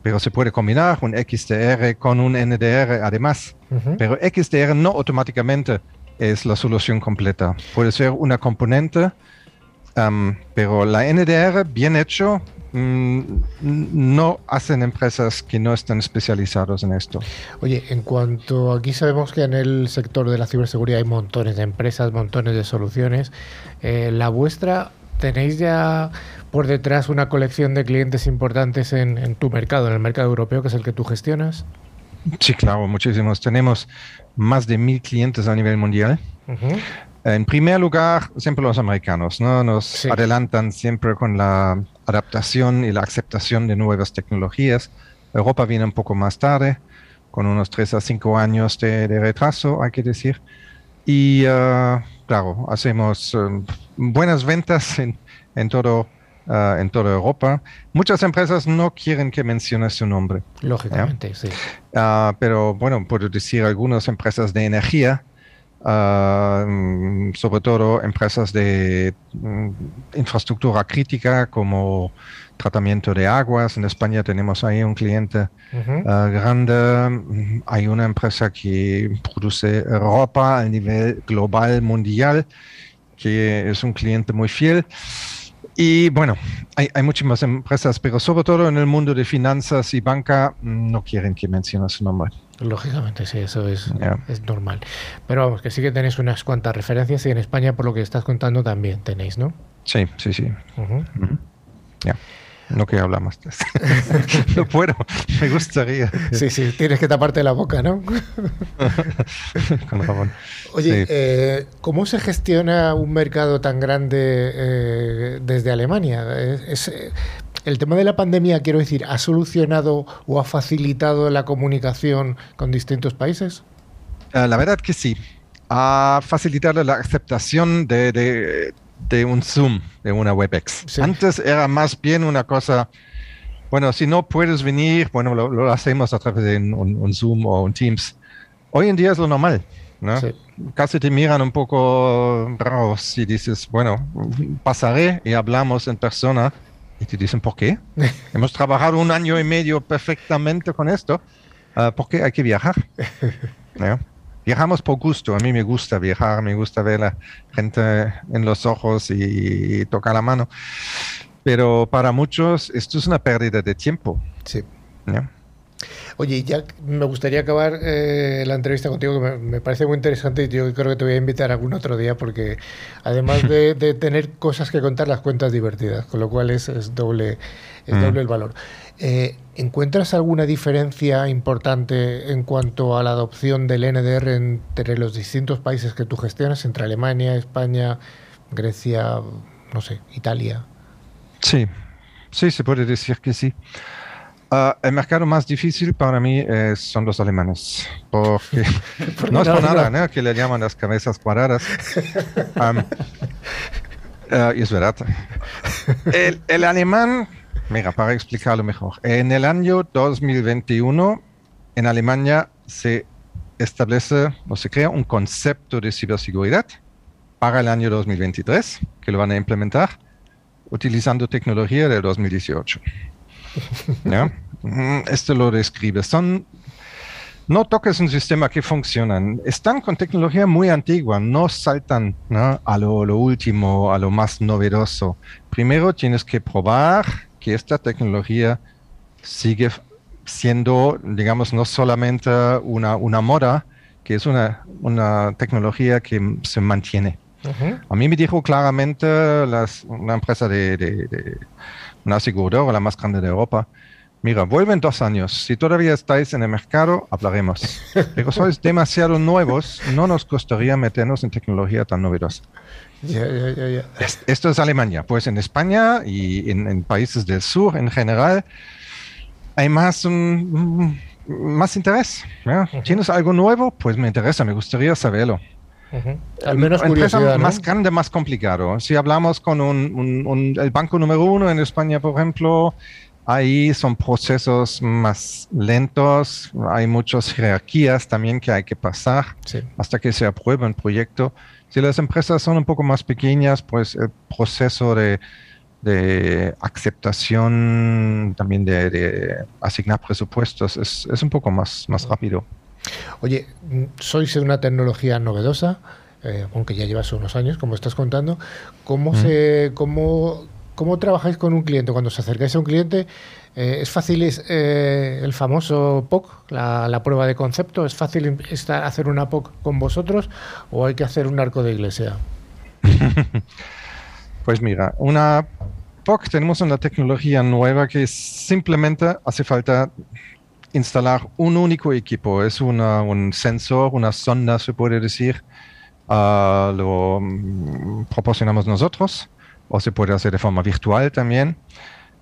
pero se puede combinar un XDR con un NDR además, pero XDR no automáticamente es la solución completa. Puede ser una componente pero la NDR, bien hecho, mm, no hacen empresas que no están especializados en esto. Oye, en cuanto aquí sabemos que en el sector de la ciberseguridad hay montones de empresas, montones de soluciones, eh, la vuestra tenéis ya por detrás una colección de clientes importantes en, tu mercado, en el mercado europeo, que es el que tú gestionas. Sí, claro, muchísimos. Tenemos más de mil clientes a nivel mundial. En primer lugar, siempre los americanos, ¿no? Nos adelantan siempre con la adaptación y la aceptación de nuevas tecnologías. Europa viene un poco más tarde, con unos 3 a 5 años de, retraso, hay que decir. Y uh, claro, hacemos um, buenas ventas en, en todo, uh, en toda Europa. Muchas empresas no quieren que mencione su nombre. Lógicamente, sí. Uh, pero bueno, puedo decir algunas empresas de energía Mm, sobre todo empresas de mm, infraestructura crítica como tratamiento de aguas. En España tenemos ahí un cliente ah, grande. Mm, hay una empresa que produce ropa a nivel global, mundial, que es un cliente muy fiel. Y bueno, hay, hay muchísimas empresas, pero sobre todo en el mundo de finanzas y banca no quieren que mencione su nombre. Lógicamente, sí, eso es, es normal. Pero vamos, que sí que tenéis unas cuantas referencias y en España, por lo que estás contando, también tenéis, ¿no? Sí, sí, sí. No que hablamos de esto. (laughs) no puedo, me gustaría. Sí, sí, tienes que taparte la boca, ¿no? (laughs) Con jabón. Oye, Sí. eh, ¿cómo se gestiona un mercado tan grande eh, desde Alemania? Es- es, el tema de la pandemia, quiero decir, ¿ha solucionado o ha facilitado la comunicación con distintos países? Eh, la verdad que sí. Ha facilitado la aceptación de, de- de un Zoom, de una WebEx. Sí. Antes era más bien una cosa, bueno, si no puedes venir, bueno, lo, lo hacemos a través de un, un Zoom o un Teams. Hoy en día es lo normal, ¿no? Sí. Casi te miran un poco raros si dices, bueno, pasaré y hablamos en persona. Y te dicen, ¿por qué? (laughs) Hemos trabajado un año y medio perfectamente con esto. ah, ¿Por qué hay que viajar? (laughs) ¿no? Viajamos por gusto. A mí me gusta viajar, me gusta ver a la gente en los ojos y, tocar la mano. Pero para muchos esto es una pérdida de tiempo. Sí. ¿no? Oye, ya me gustaría acabar eh, la entrevista contigo, que me, me parece muy interesante y yo creo que te voy a invitar algún otro día porque además de, (laughs) de tener cosas que contar, las cuentas divertidas, con lo cual es, es doble, es Mm. doble el valor. Eh, ¿Encuentras alguna diferencia importante en cuanto a la adopción del NDR entre los distintos países que tú gestionas, entre Alemania, España, Grecia, no sé, Italia? Sí, sí, se puede decir que sí. Ah, el mercado más difícil para mí eh, son los alemanes, porque (laughs) no es por nada no. que le llaman las cabezas cuadradas. Am, ah, y es verdad. El, el alemán, mira, para explicarlo mejor, en el año 2021 en Alemania se establece o se crea un concepto de ciberseguridad para el año 2023, que lo van a implementar utilizando tecnología del 2018. ¿Ya? Esto lo describe. Son, no toques un sistema que funcionan. Están con tecnología muy antigua, no saltan ¿no? a lo, lo último, a lo más novedoso. Primero tienes que probar que esta tecnología sigue siendo, digamos, no solamente una, una moda, que es una, una tecnología que se mantiene. A mí me dijo claramente las- una empresa de, de- de- una aseguradora, la más grande de Europa, mira, vuelven dos años, si todavía estáis en el mercado, hablaremos. Pero sois demasiado nuevos, no nos costaría meternos en tecnología tan novedosa. Ya, ya. Es- Esto es Alemania, pues en España y en, en países del sur en general hay más, mm, más interés. ¿ya? ¿Tienes algo nuevo? Pues me interesa, me gustaría saberlo. Al menos Empresa ¿no? más grande, más complicado. Si hablamos con un, un- un- el banco número uno en España, por ejemplo, ahí son procesos más lentos, hay muchas jerarquías también que hay que pasar Sí. hasta que se apruebe un proyecto. Si las empresas son un poco más pequeñas, pues el proceso de, de aceptación, también de, de asignar presupuestos, es, es un poco más, más rápido. Oye, mm, sois una tecnología novedosa, eh, aunque ya llevas unos años, como estás contando. ¿Cómo, se, cómo, cómo trabajáis con un cliente? Cuando os acercáis a un cliente, eh, ¿es fácil es, eh, el famoso POC, la, la prueba de concepto? ¿Es fácil hacer una POC con vosotros o hay que hacer un arco de iglesia? (laughs) Pues mira, una POC tenemos una tecnología nueva que simplemente hace falta instalar un único equipo. Es una- un sensor, una sonda, se puede decir. Ah, lo mm, proporcionamos nosotros o se puede hacer de forma virtual también.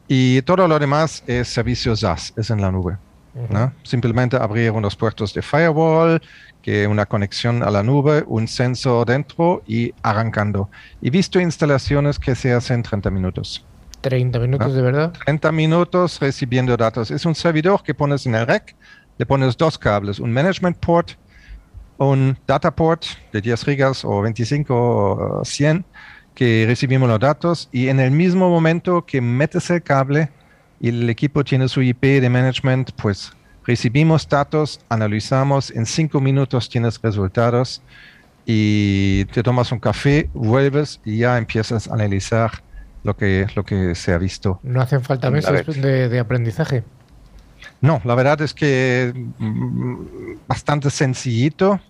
Y todo lo demás es servicio SaaS, es en la nube. ¿no? Simplemente abrir unos puertos de firewall, que una conexión a la nube, un sensor dentro y arrancando. Y visto instalaciones que se hacen en 30 minutos. 30 minutos Ah. de verdad. 30 minutos recibiendo datos. Es un servidor que pones en el rack, le pones dos cables, un management port, un data port de 10 gigas o 25 o 100, que recibimos los datos y en el mismo momento que metes el cable y el equipo tiene su IP de management, pues recibimos datos, analizamos, en 5 minutos tienes resultados y te tomas un café, vuelves y ya empiezas a analizar lo que, lo que se ha visto. No hacen falta meses de, de aprendizaje. No, la verdad es que mm, bastante sencillito.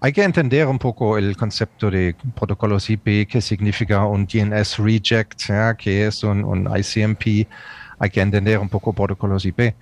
Hay que entender un poco el concepto de protocolos IP, qué significa un DNS reject, ¿ya? qué es un, un ICMP. hay que entender un poco protocolos IP.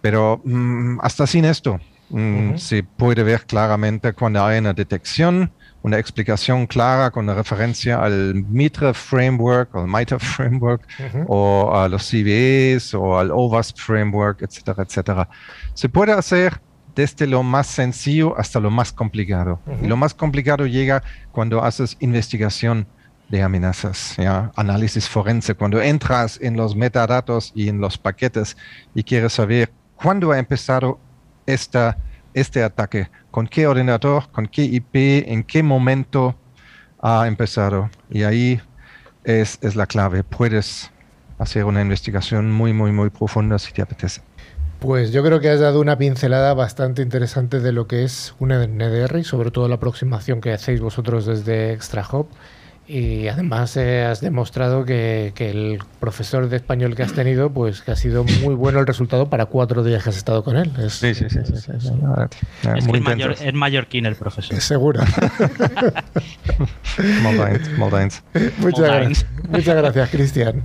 Pero mm, hasta sin esto, mm, se puede ver claramente cuando hay una detección, una explicación clara con referencia al Mitre Framework, al MITRE (laughs) Framework, o a los CVEs, o al OWASP Framework, etcétera, etcétera. Se puede hacer desde lo más sencillo hasta lo más complicado. Y lo más complicado llega cuando haces investigación de amenazas, ¿ya? análisis forense, cuando entras en los metadatos y en los paquetes y quieres saber cuándo ha empezado este ataque, con qué ordenador, con qué IP, en qué momento ha empezado. Y ahí es, es la clave. Puedes hacer una investigación muy, muy, muy profunda si te apetece. Pues yo creo que has dado una pincelada bastante interesante de lo que es un NDR y sobre todo la aproximación que hacéis vosotros desde ExtraHop. Y además eh, has demostrado que, el profesor de español que has tenido, pues que ha sido muy bueno el resultado para cuatro días que has estado con él. sí, sí, sí. Es, muy mayor, es mallorquín el profesor. (laughs) Seguro. (laughs) Muchas, gracias, muchas gracias, Cristian.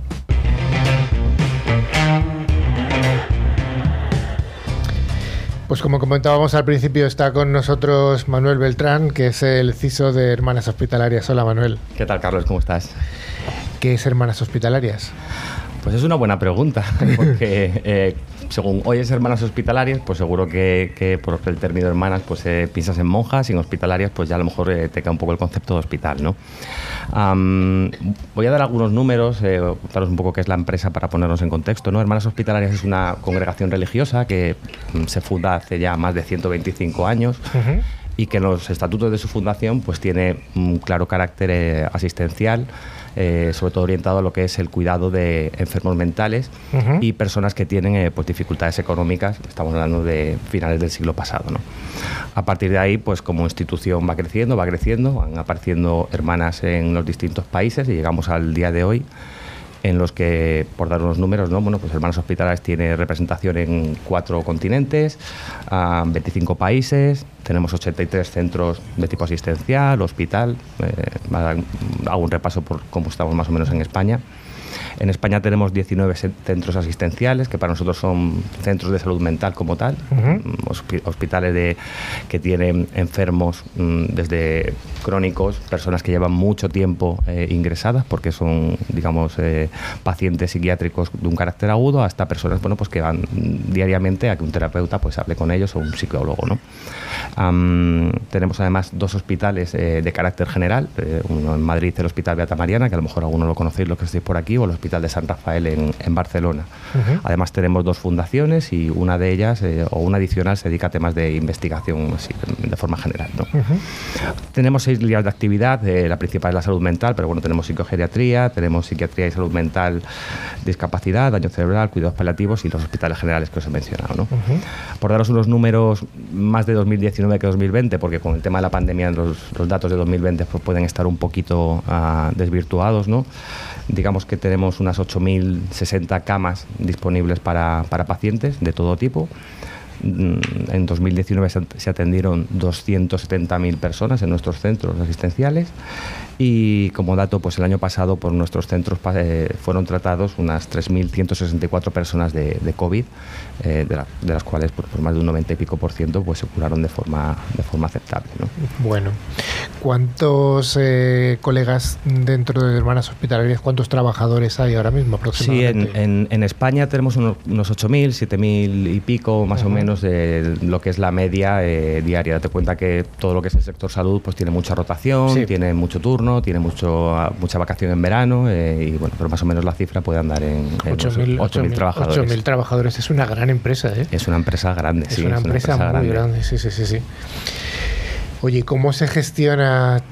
Pues como comentábamos al principio, está con nosotros Manuel Beltrán, que es el CISO de Hermanas Hospitalarias. Hola Manuel. ¿Qué tal Carlos? ¿Cómo estás? ¿Qué es Hermanas Hospitalarias? Pues es una buena pregunta, (laughs) porque eh, según oyes hermanas hospitalarias, pues seguro que, por el término hermanas pues eh, piensas en monjas y en hospitalarias pues ya a lo mejor eh, te cae un poco el concepto de hospital, ¿no? voy a dar algunos números, eh, contaros un poco qué es la empresa para ponernos en contexto, ¿no? Hermanas Hospitalarias es una congregación religiosa que mm, se funda hace ya más de 125 años. y que en los estatutos de su fundación pues tiene un claro carácter asistencial eh, sobre todo orientado a lo que es el cuidado de enfermos mentales y personas que tienen eh, pues, dificultades económicas, estamos hablando de finales del siglo pasado. ¿no? A partir de ahí, pues como institución va creciendo, va creciendo, van apareciendo hermanas en los distintos países y llegamos al día de hoy en los que, por dar unos números, ¿no? bueno, pues Hermanos Hospitales tiene representación en cuatro continentes, 25 países, tenemos 83 centros de tipo asistencial, hospital, eh, hago un repaso por cómo estamos más o menos en España. En España tenemos 19 centros asistenciales, que para nosotros son centros de salud mental como tal, mm, hospitales de, que tienen enfermos mm, desde crónicos, personas que llevan mucho tiempo eh, ingresadas porque son, digamos, eh, pacientes psiquiátricos de un carácter agudo, hasta personas bueno, pues que van diariamente a que un terapeuta pues, hable con ellos o un psicólogo. ¿no? tenemos además dos hospitales eh, de carácter general, uno en Madrid, el Hospital Beata Mariana, que a lo mejor alguno lo conocéis, los que estéis por aquí, o el Hospital de San Rafael en, Barcelona. Además tenemos dos fundaciones y una de ellas, eh, o una adicional, se dedica a temas de investigación de forma general. Tenemos seis líneas de actividad, eh, la principal es la salud mental, pero bueno, tenemos psicogeriatría, tenemos psiquiatría y salud mental, discapacidad, daño cerebral, cuidados paliativos y los hospitales generales que os he mencionado. Por daros unos números más de 2019 que 2020, porque con el tema de la pandemia los, datos de 2020 pues, pueden estar un poquito uh, desvirtuados, ¿no? Digamos que tenemos unas 8.060 camas disponibles para, para pacientes de todo tipo. Mm, en 2019 se atendieron 270.000 personas en nuestros centros asistenciales y como dato, pues el año pasado por nuestros centros eh, fueron tratados unas 3.164 personas de, de COVID, eh, de, las cuales por, más de un 90 y pico por ciento pues, se curaron de forma, de forma aceptable. Bueno, ¿cuántos eh, colegas dentro de Hermanas Hospitalarias, cuántos trabajadores hay ahora mismo aproximadamente? Sí, en, en, España tenemos unos, unos 8.000, 7.000 y pico más o menos de lo que es la media diaria. Date cuenta que todo lo que es el sector salud pues tiene mucha rotación, tiene mucho turno tiene mucho, mucha vacación en verano eh, y bueno, pero más o menos la cifra puede andar en, 8.000 trabajadores. 8.000 trabajadores, es una gran empresa, ¿eh? Es una empresa grande, es sí. Una empresa muy grande. grande, sí, sí, sí, sí. Oye, ¿cómo se gestiona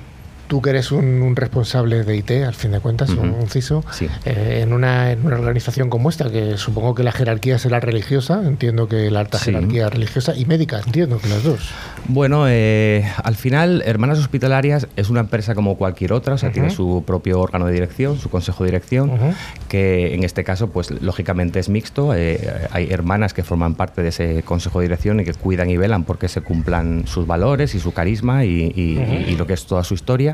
tú que eres un, responsable de IT, al fin de cuentas, un, CISO, eh, en, una, en, una, organización como esta, que supongo que la jerarquía será religiosa, entiendo que la alta jerarquía religiosa y médica, entiendo que las dos. Bueno, eh, al final, Hermanas Hospitalarias es una empresa como cualquier otra, o sea, tiene su propio órgano de dirección, su consejo de dirección, que en este caso, pues lógicamente es mixto. Eh, hay hermanas que forman parte de ese consejo de dirección y que cuidan y velan porque se cumplan sus valores y su carisma y lo que es toda su historia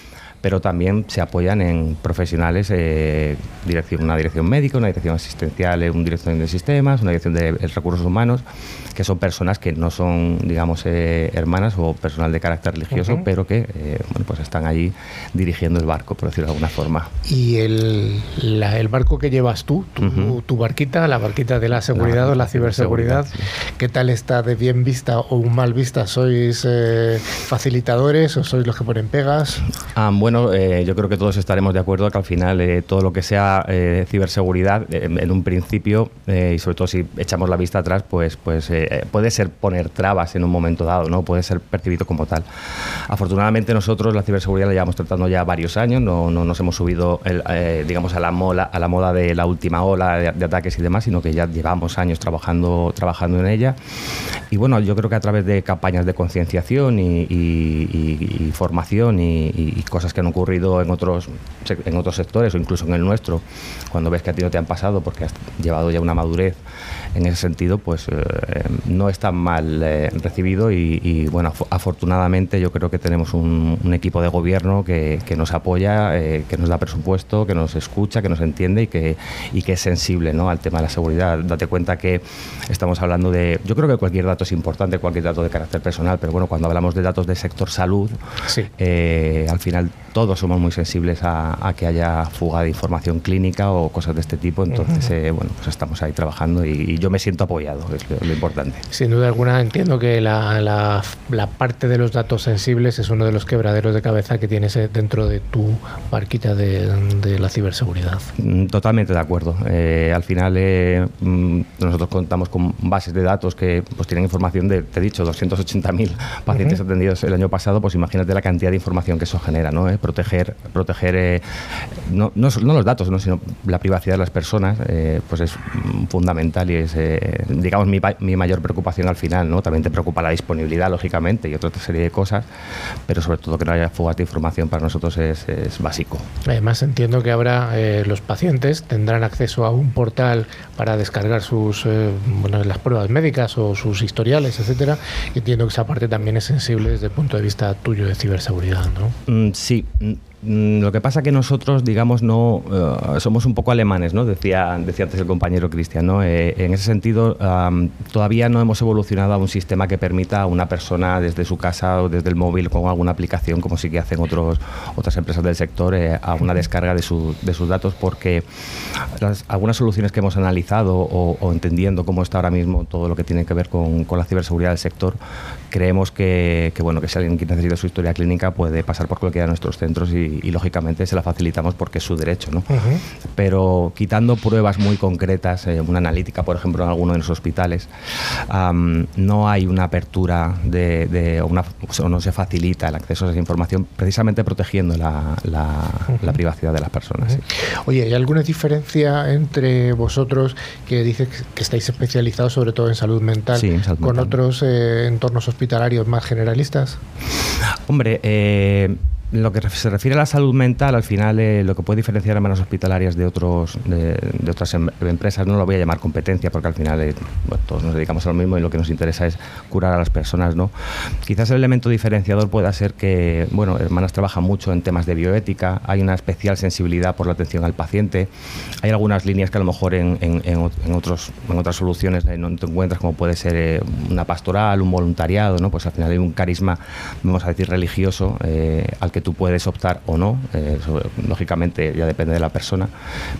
pero también se apoyan en profesionales, eh, dirección, una dirección médica, una dirección asistencial, una dirección de sistemas, una dirección de recursos humanos, que son personas que no son, digamos, eh, hermanas o personal de carácter religioso, pero que eh, bueno, pues están allí dirigiendo el barco, por decirlo de alguna forma. ¿Y el, el barco que llevas tú, tu, barquita, la barquita de la seguridad o la ciberseguridad, qué tal está de bien vista o mal vista? ¿Sois facilitadores o sois los que ponen pegas? Ah, bueno, yo creo que todos estaremos de acuerdo que al final todo lo que sea ciberseguridad, en un principio, y sobre todo si echamos la vista atrás, pues, pues eh, puede ser poner trabas en un momento dado, ¿no? Puede ser percibido como tal. Afortunadamente nosotros la ciberseguridad la llevamos tratando ya varios años, no, no nos hemos subido, eh, digamos, a la, mola, a la moda de la última ola de, ataques y demás, sino que ya llevamos años trabajando, trabajando en ella. Y bueno, yo creo que a través de campañas de concienciación y, formación y, cosas que han ocurrido en otros, en otros sectores o incluso en el nuestro, cuando ves que a ti no te han pasado porque has llevado ya una madurez en ese sentido, pues eh, no es tan mal eh, recibido y, bueno, afortunadamente yo creo que tenemos un, equipo de gobierno que, nos apoya, eh, que nos da presupuesto, que nos escucha, que nos entiende y que, y que es sensible ¿no? al tema de la seguridad. Date cuenta que estamos hablando de, yo creo que cualquier dato es importante, cualquier dato de carácter personal, pero bueno, cuando hablamos de datos de sector salud, eh, al final todos somos muy sensibles a, que haya fuga de información clínica o cosas de este tipo, entonces bueno, pues estamos ahí trabajando y, yo me siento apoyado, es lo importante. Sin duda alguna entiendo que la, la, parte de los datos sensibles es uno de los quebraderos de cabeza que tienes eh, dentro de tu barquita de, de la ciberseguridad. Mm, totalmente de acuerdo. Eh, al final eh, mm, nosotros contamos con bases de datos que pues, tienen información de, te he dicho, 280.000 pacientes atendidos el año pasado, pues imagínate la cantidad de información que eso genera, ¿no? proteger proteger no, no, no, los datos, ¿no? sino la privacidad de las personas, pues es fundamental y es, digamos, mi, mi mayor preocupación al final, ¿no? También te preocupa la disponibilidad, lógicamente, y otra serie de cosas, pero sobre todo que no haya fugas de información para nosotros es, básico. Además, entiendo que ahora eh, los pacientes tendrán acceso a un portal para descargar sus eh, bueno, las pruebas médicas o sus historiales, etcétera. Entiendo que esa parte también es sensible desde el punto de vista tuyo de ciberseguridad, ¿no? Mm, sí, Mm, lo que pasa que nosotros, digamos, no eh, somos un poco alemanes, ¿no? Decía, decía antes el compañero Cristian, ¿no? Eh, en ese sentido, todavía no hemos evolucionado a un sistema que permita a una persona desde su casa o desde el móvil con alguna aplicación, como sí que hacen otros, otras empresas del sector, eh, a una descarga de, de, sus datos, porque algunas soluciones que hemos analizado o, entendiendo cómo está ahora mismo todo lo que tiene que ver con, con la ciberseguridad del sector, creemos que, que, bueno, que si alguien necesita su historia clínica puede pasar por cualquiera de nuestros centros y y, lógicamente se la facilitamos porque es su derecho. ¿no? Pero quitando pruebas muy concretas, eh, una analítica, por ejemplo, en alguno de los hospitales, no hay una apertura de, o, no se facilita el acceso a esa información precisamente protegiendo la, la, privacidad de las personas. Oye, ¿hay alguna diferencia entre vosotros que dices que estáis especializados sobre todo en salud mental, con otros eh, entornos hospitalarios más generalistas? Hombre, eh, lo que se refiere a la salud mental, al final eh, lo que puede diferenciar a manos hospitalarias de, otros, de, otras em, empresas, no lo voy a llamar competencia porque al final eh, todos nos dedicamos a lo mismo y lo que nos interesa es curar a las personas. ¿no? Quizás el elemento diferenciador pueda ser que, bueno, Hermanas trabaja mucho en temas de bioética, hay una especial sensibilidad por la atención al paciente, hay algunas líneas que a lo mejor en, en, otros, en otras soluciones eh, no te encuentras, como puede ser una pastoral, un voluntariado, ¿no? pues al final hay un carisma, vamos a decir, religioso al que tú puedes optar o no, eh, lógicamente ya depende de la persona,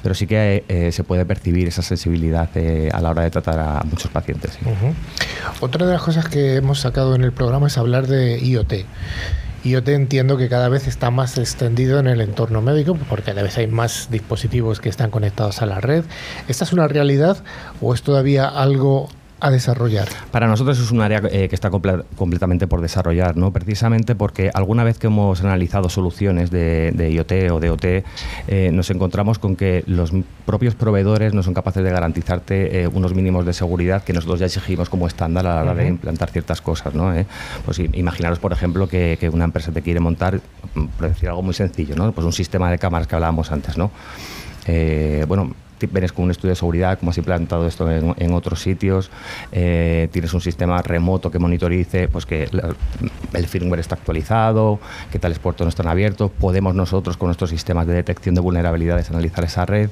pero sí que eh, se puede percibir esa sensibilidad eh, a la hora de tratar a muchos pacientes. Otra de las cosas que hemos sacado en el programa es hablar de IoT. IoT entiendo que cada vez está más extendido en el entorno médico porque cada vez hay más dispositivos que están conectados a la red. ¿Esta es una realidad o es todavía algo a desarrollar? Para nosotros es un área eh, que está completamente por desarrollar, ¿no? precisamente porque alguna vez que hemos analizado soluciones de, IoT o de OT, eh, nos encontramos con que los propios proveedores no son capaces de garantizarte eh, unos mínimos de seguridad que nosotros ya exigimos como estándar a la hora de implantar ciertas cosas. ¿no? Pues imaginaros, por ejemplo, que, que, una empresa te quiere montar, por decir algo muy sencillo, ¿no? pues un sistema de cámaras que hablábamos antes. ¿no? bueno, vienes con un estudio de seguridad, cómo has implantado esto en, otros sitios, eh, tienes un sistema remoto que monitorice pues que el firmware está actualizado, qué tales puertos no están abiertos, podemos nosotros con nuestros sistemas de detección de vulnerabilidades analizar esa red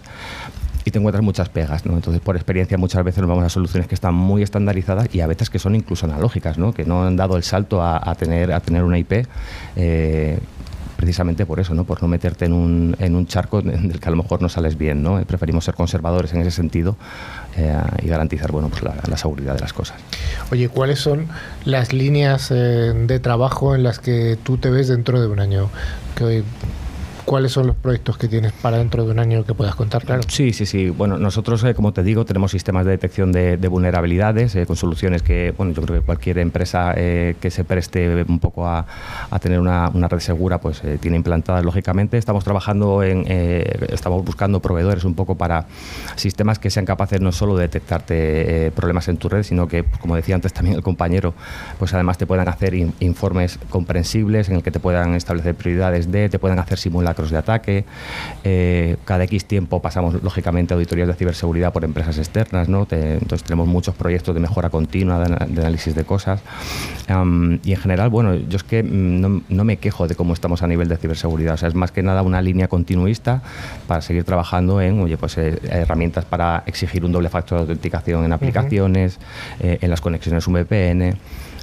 y te encuentras muchas pegas. Entonces, por experiencia, muchas veces nos vamos a soluciones que están muy estandarizadas y a veces que son incluso analógicas, ¿no? Que no han dado el salto a, tener, a tener una IP. Eh, precisamente por eso, ¿no? por no meterte en un, en un charco (laughs) del que a lo mejor no sales bien. ¿no? Preferimos ser conservadores en ese sentido eh, y garantizar bueno, pues la, seguridad de las cosas. Oye, ¿cuáles son las líneas eh, de trabajo en las que tú te ves dentro de un año? ¿Cuáles son los proyectos que tienes para dentro de un año que puedas contar? Claro. Sí, sí, sí. Bueno, nosotros, eh, como te digo, tenemos sistemas de detección de, vulnerabilidades eh, con soluciones que, bueno, yo creo que cualquier empresa eh, que se preste un poco a, tener una, red segura, pues tiene implantadas lógicamente. Estamos trabajando en, estamos buscando proveedores un poco para sistemas que sean capaces no solo de detectarte problemas en tu red, sino que, pues, como decía antes también el compañero, pues además te puedan hacer informes comprensibles en el que te puedan establecer prioridades de, te puedan hacer de ataque. Eh, cada X tiempo pasamos, lógicamente, auditorías de ciberseguridad por empresas externas, ¿no? entonces tenemos muchos proyectos de mejora continua, de, análisis de cosas. y en general, bueno, yo es que mm, no, me quejo de cómo estamos a nivel de ciberseguridad. O sea, es más que nada una línea continuista para seguir trabajando en, oye, pues eh, herramientas para exigir un doble factor de autenticación en aplicaciones, eh, en las conexiones VPN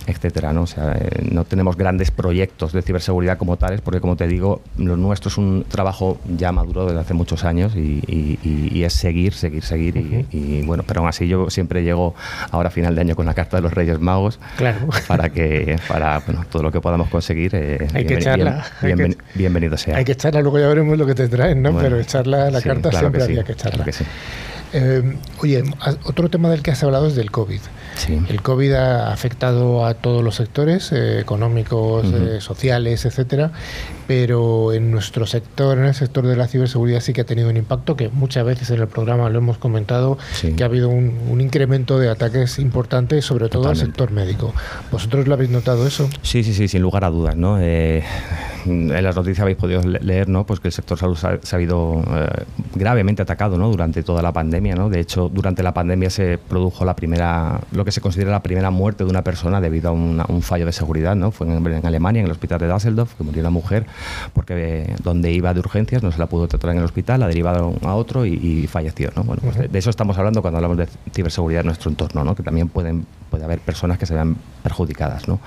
etcétera. ¿no? O sea, eh, no tenemos grandes proyectos de ciberseguridad como tales, porque como te digo, lo nuestro es un trabajo ya maduro desde hace muchos años y, es seguir, seguir, seguir. y, bueno, pero aún así yo siempre llego ahora a final de año con la carta de los Reyes Magos claro. para que para bueno, todo lo que podamos conseguir. Eh, hay que echarla. bienvenido sea. Hay que echarla, luego ya veremos lo que te traen, ¿no? pero echarla la carta siempre había que echarla. Eh, oye, otro tema del que has hablado es del COVID. El COVID ha afectado a todos los sectores eh, económicos, eh, sociales, etcétera, pero en nuestro sector, en el sector de la ciberseguridad, sí que ha tenido un impacto que muchas veces en el programa lo hemos comentado, que ha habido un, incremento de ataques importantes, sobre todo al sector médico. ¿Vosotros lo habéis notado eso? Sí, sí, sí, sin lugar a dudas. ¿no? Eh, en las noticias habéis podido leer ¿no? pues que el sector salud se ha, habido gravemente atacado ¿no? durante toda la pandemia. ¿no? De hecho, durante la pandemia se produjo la primera, lo que se considera la primera muerte de una persona debido a un fallo de seguridad. ¿no? Fue en, Alemania, en el hospital de Düsseldorf, que murió una mujer porque donde iba de urgencias no se la pudo tratar en el hospital, la derivaron a otro y, falleció. ¿no? Bueno, pues de, eso estamos hablando cuando hablamos de ciberseguridad en nuestro entorno, ¿no? que también pueden puede haber personas que se vean perjudicadas. ¿no?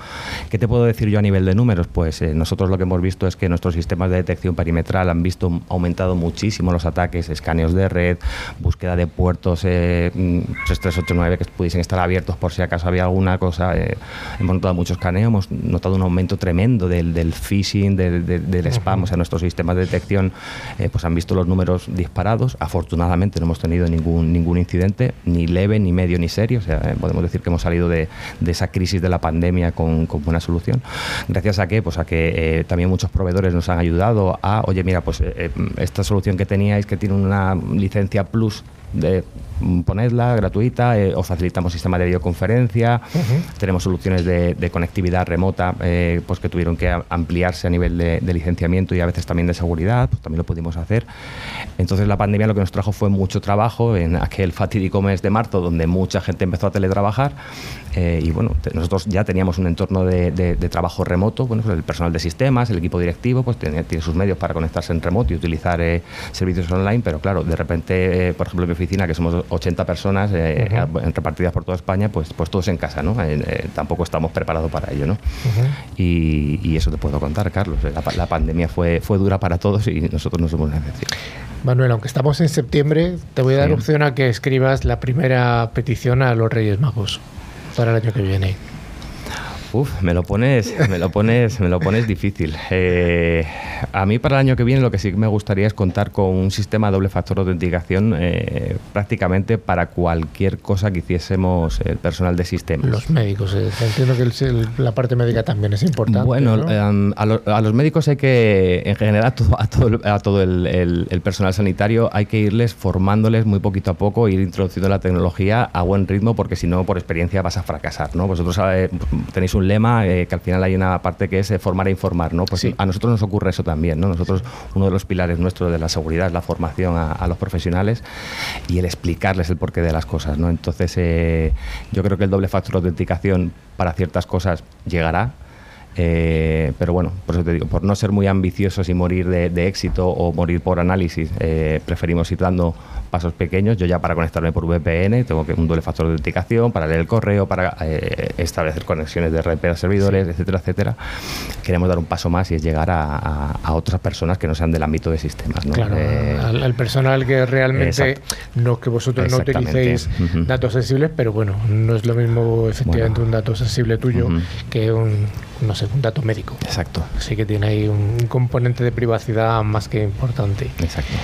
¿Qué te puedo decir yo a nivel de números? Pues eh, nosotros lo que hemos visto es que nuestros sistemas de detección perimetral han visto aumentado muchísimo los ataques, escaneos de red, búsqueda de puertos eh, 3389 que pudiesen estar abiertos por si acaso había alguna cosa. Eh, hemos notado mucho escaneo, hemos notado un aumento tremendo del, del phishing, del, spam, o sea, nuestros sistemas de detección pues han visto los números disparados. Afortunadamente no hemos tenido ningún, ningún incidente, ni leve, ni medio, ni serio. O sea, podemos decir que hemos salido de, esa crisis de la pandemia con, buena solución. Gracias a que, pues a que eh, también muchos proveedores nos han ayudado a, oye, mira, pues eh, eh, esta solución que teníais que tiene una licencia plus de Mm, ponedla gratuita, eh, os facilitamos sistema de videoconferencia, tenemos soluciones de, conectividad remota eh, pues que tuvieron que ampliarse a nivel de, licenciamiento y a veces también de seguridad, pues también lo pudimos hacer. Entonces la pandemia lo que nos trajo fue mucho trabajo en aquel fatídico mes de marzo donde mucha gente empezó a teletrabajar eh, y bueno, nosotros ya teníamos un entorno de, trabajo remoto, bueno, pues el personal de sistemas, el equipo directivo, pues tiene, tiene sus medios para conectarse en remoto y utilizar servicios online, pero claro, de repente, por ejemplo, en mi oficina, que somos 80 personas eh, repartidas por toda España, pues, pues todos en casa, ¿no? Eh, eh, tampoco estamos preparados para ello, ¿no? y, eso te puedo contar, Carlos. La, pandemia fue, fue dura para todos y nosotros no somos una excepción. Manuel, aunque estamos en septiembre, te voy a dar opción a que escribas la primera petición a los Reyes Magos para el año que viene. Uf, me lo pones, me lo pones, me lo pones difícil. Eh, a mí para el año que viene lo que sí me gustaría es contar con un sistema de doble factor de autenticación eh, prácticamente para cualquier cosa que hiciésemos el personal de sistemas. Los médicos, eh, entiendo que la parte médica también es importante. Bueno, em, a, los médicos hay que, en general, a (laughs) todo, a todo, el, personal sanitario hay que irles formándoles muy poquito a poco, ir introduciendo la tecnología a buen ritmo, porque si no, por experiencia vas a fracasar. ¿no? Vosotros tenéis un un lema que al final hay una parte que es formar e informar, ¿no? Pues a nosotros nos ocurre eso también, ¿no? Nosotros, uno de los pilares nuestros de la seguridad es la formación a, los profesionales y el explicarles el porqué de las cosas, ¿no? Entonces, yo creo que el doble factor de autenticación para ciertas cosas llegará, eh, pero bueno, por eso te digo, por no ser muy ambiciosos y morir de, éxito o morir por análisis, eh, preferimos ir dando pasos pequeños. Yo ya para conectarme por VPN tengo que un doble factor de autenticación, para leer el correo, para eh, establecer conexiones de red para servidores, etcétera, etcétera. Queremos dar un paso más y es llegar a, otras personas que no sean del ámbito de sistemas. Claro, al, personal que realmente, no que vosotros no utilicéis datos sensibles, pero bueno, no es lo mismo efectivamente un dato sensible tuyo que un no sé, un dato médico. Exacto. Así que tiene ahí un componente de privacidad más que importante. Exacto.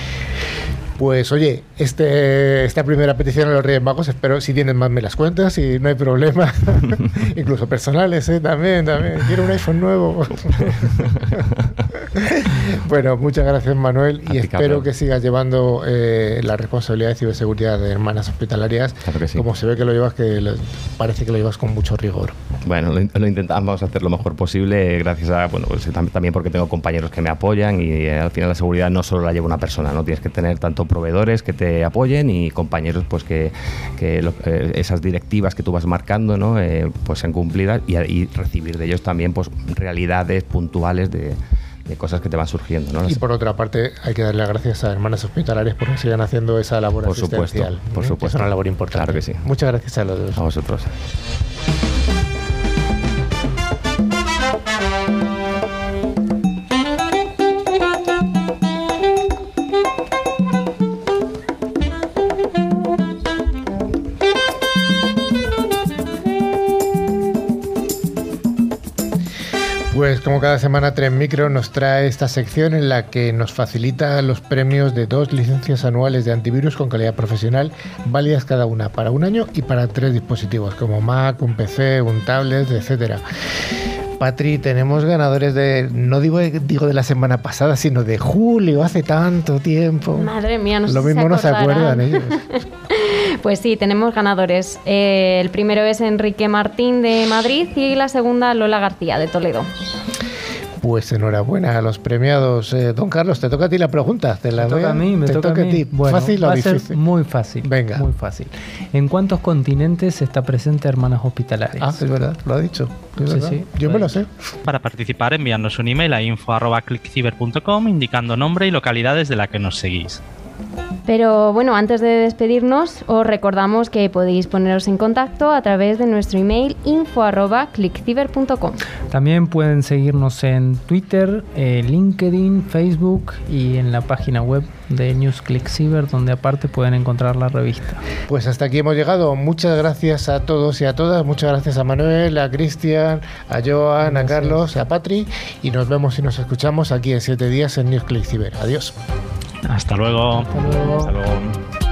Pues oye, este, esta primera petición a los Reyes Magos, espero si tienen más me las cuentas y no hay problema. (laughs) Incluso personales, ¿eh? también, también. Quiero un iPhone nuevo. (laughs) (laughs) bueno, muchas gracias Manuel y espero que sigas llevando eh, la responsabilidad de ciberseguridad de hermanas hospitalarias. Como se ve que lo llevas, que parece que lo llevas con mucho rigor. Bueno, lo, intentamos hacer lo mejor posible, gracias a, bueno, pues, también porque tengo compañeros que me apoyan y eh, al final la seguridad no solo la lleva una persona, no tienes que tener tanto proveedores que te apoyen y compañeros pues que, eh, esas directivas que tú vas marcando ¿no? Eh, pues sean cumplidas y, recibir de ellos también pues realidades puntuales de, cosas que te van surgiendo. ¿no? Y por otra parte, hay que darle las gracias a Hermanas Hospitalarias porque sigan haciendo esa labor por Supuesto, por supuesto. Es una labor importante. Claro que sí. Muchas gracias a los dos. A vosotros. Como cada semana Tren Micro nos trae esta sección en la que nos facilita los premios de dos licencias anuales de antivirus con calidad profesional, válidas cada una para un año y para tres dispositivos como Mac, un PC, un tablet, etcétera. Patri, tenemos ganadores de, no digo, digo de la semana pasada, sino de julio, hace tanto tiempo. Madre mía, no Lo mismo no se acuerdan (laughs) ellos. Pues sí, tenemos ganadores. Eh, el primero es Enrique Martín de Madrid y la segunda Lola García de Toledo. Pues enhorabuena a los premiados. Eh, don Carlos, te toca a ti la pregunta. Te la toca a mí, me toca, a ti. ¿Fácil o difícil? muy fácil. Venga. Muy fácil. ¿En cuántos continentes está presente Hermanas Hospitalarias? Ah, es verdad, lo ha dicho. sí, sí. Yo me lo sé. Para participar, enviarnos un email a info.clickciber.com indicando nombre y localidades de la que nos seguís. Pero bueno, antes de despedirnos, os recordamos que podéis poneros en contacto a través de nuestro email info.clickciber.com. También pueden seguirnos en Twitter, eh, LinkedIn, Facebook y en la página web de News Ciber, donde aparte pueden encontrar la revista. Pues hasta aquí hemos llegado. Muchas gracias a todos y a todas. Muchas gracias a Manuel, a Cristian, a Joan, a Carlos, a Patri. Y nos vemos y nos escuchamos aquí en siete días en News Ciber. Adiós. Hasta luego. Hasta luego. Hasta luego.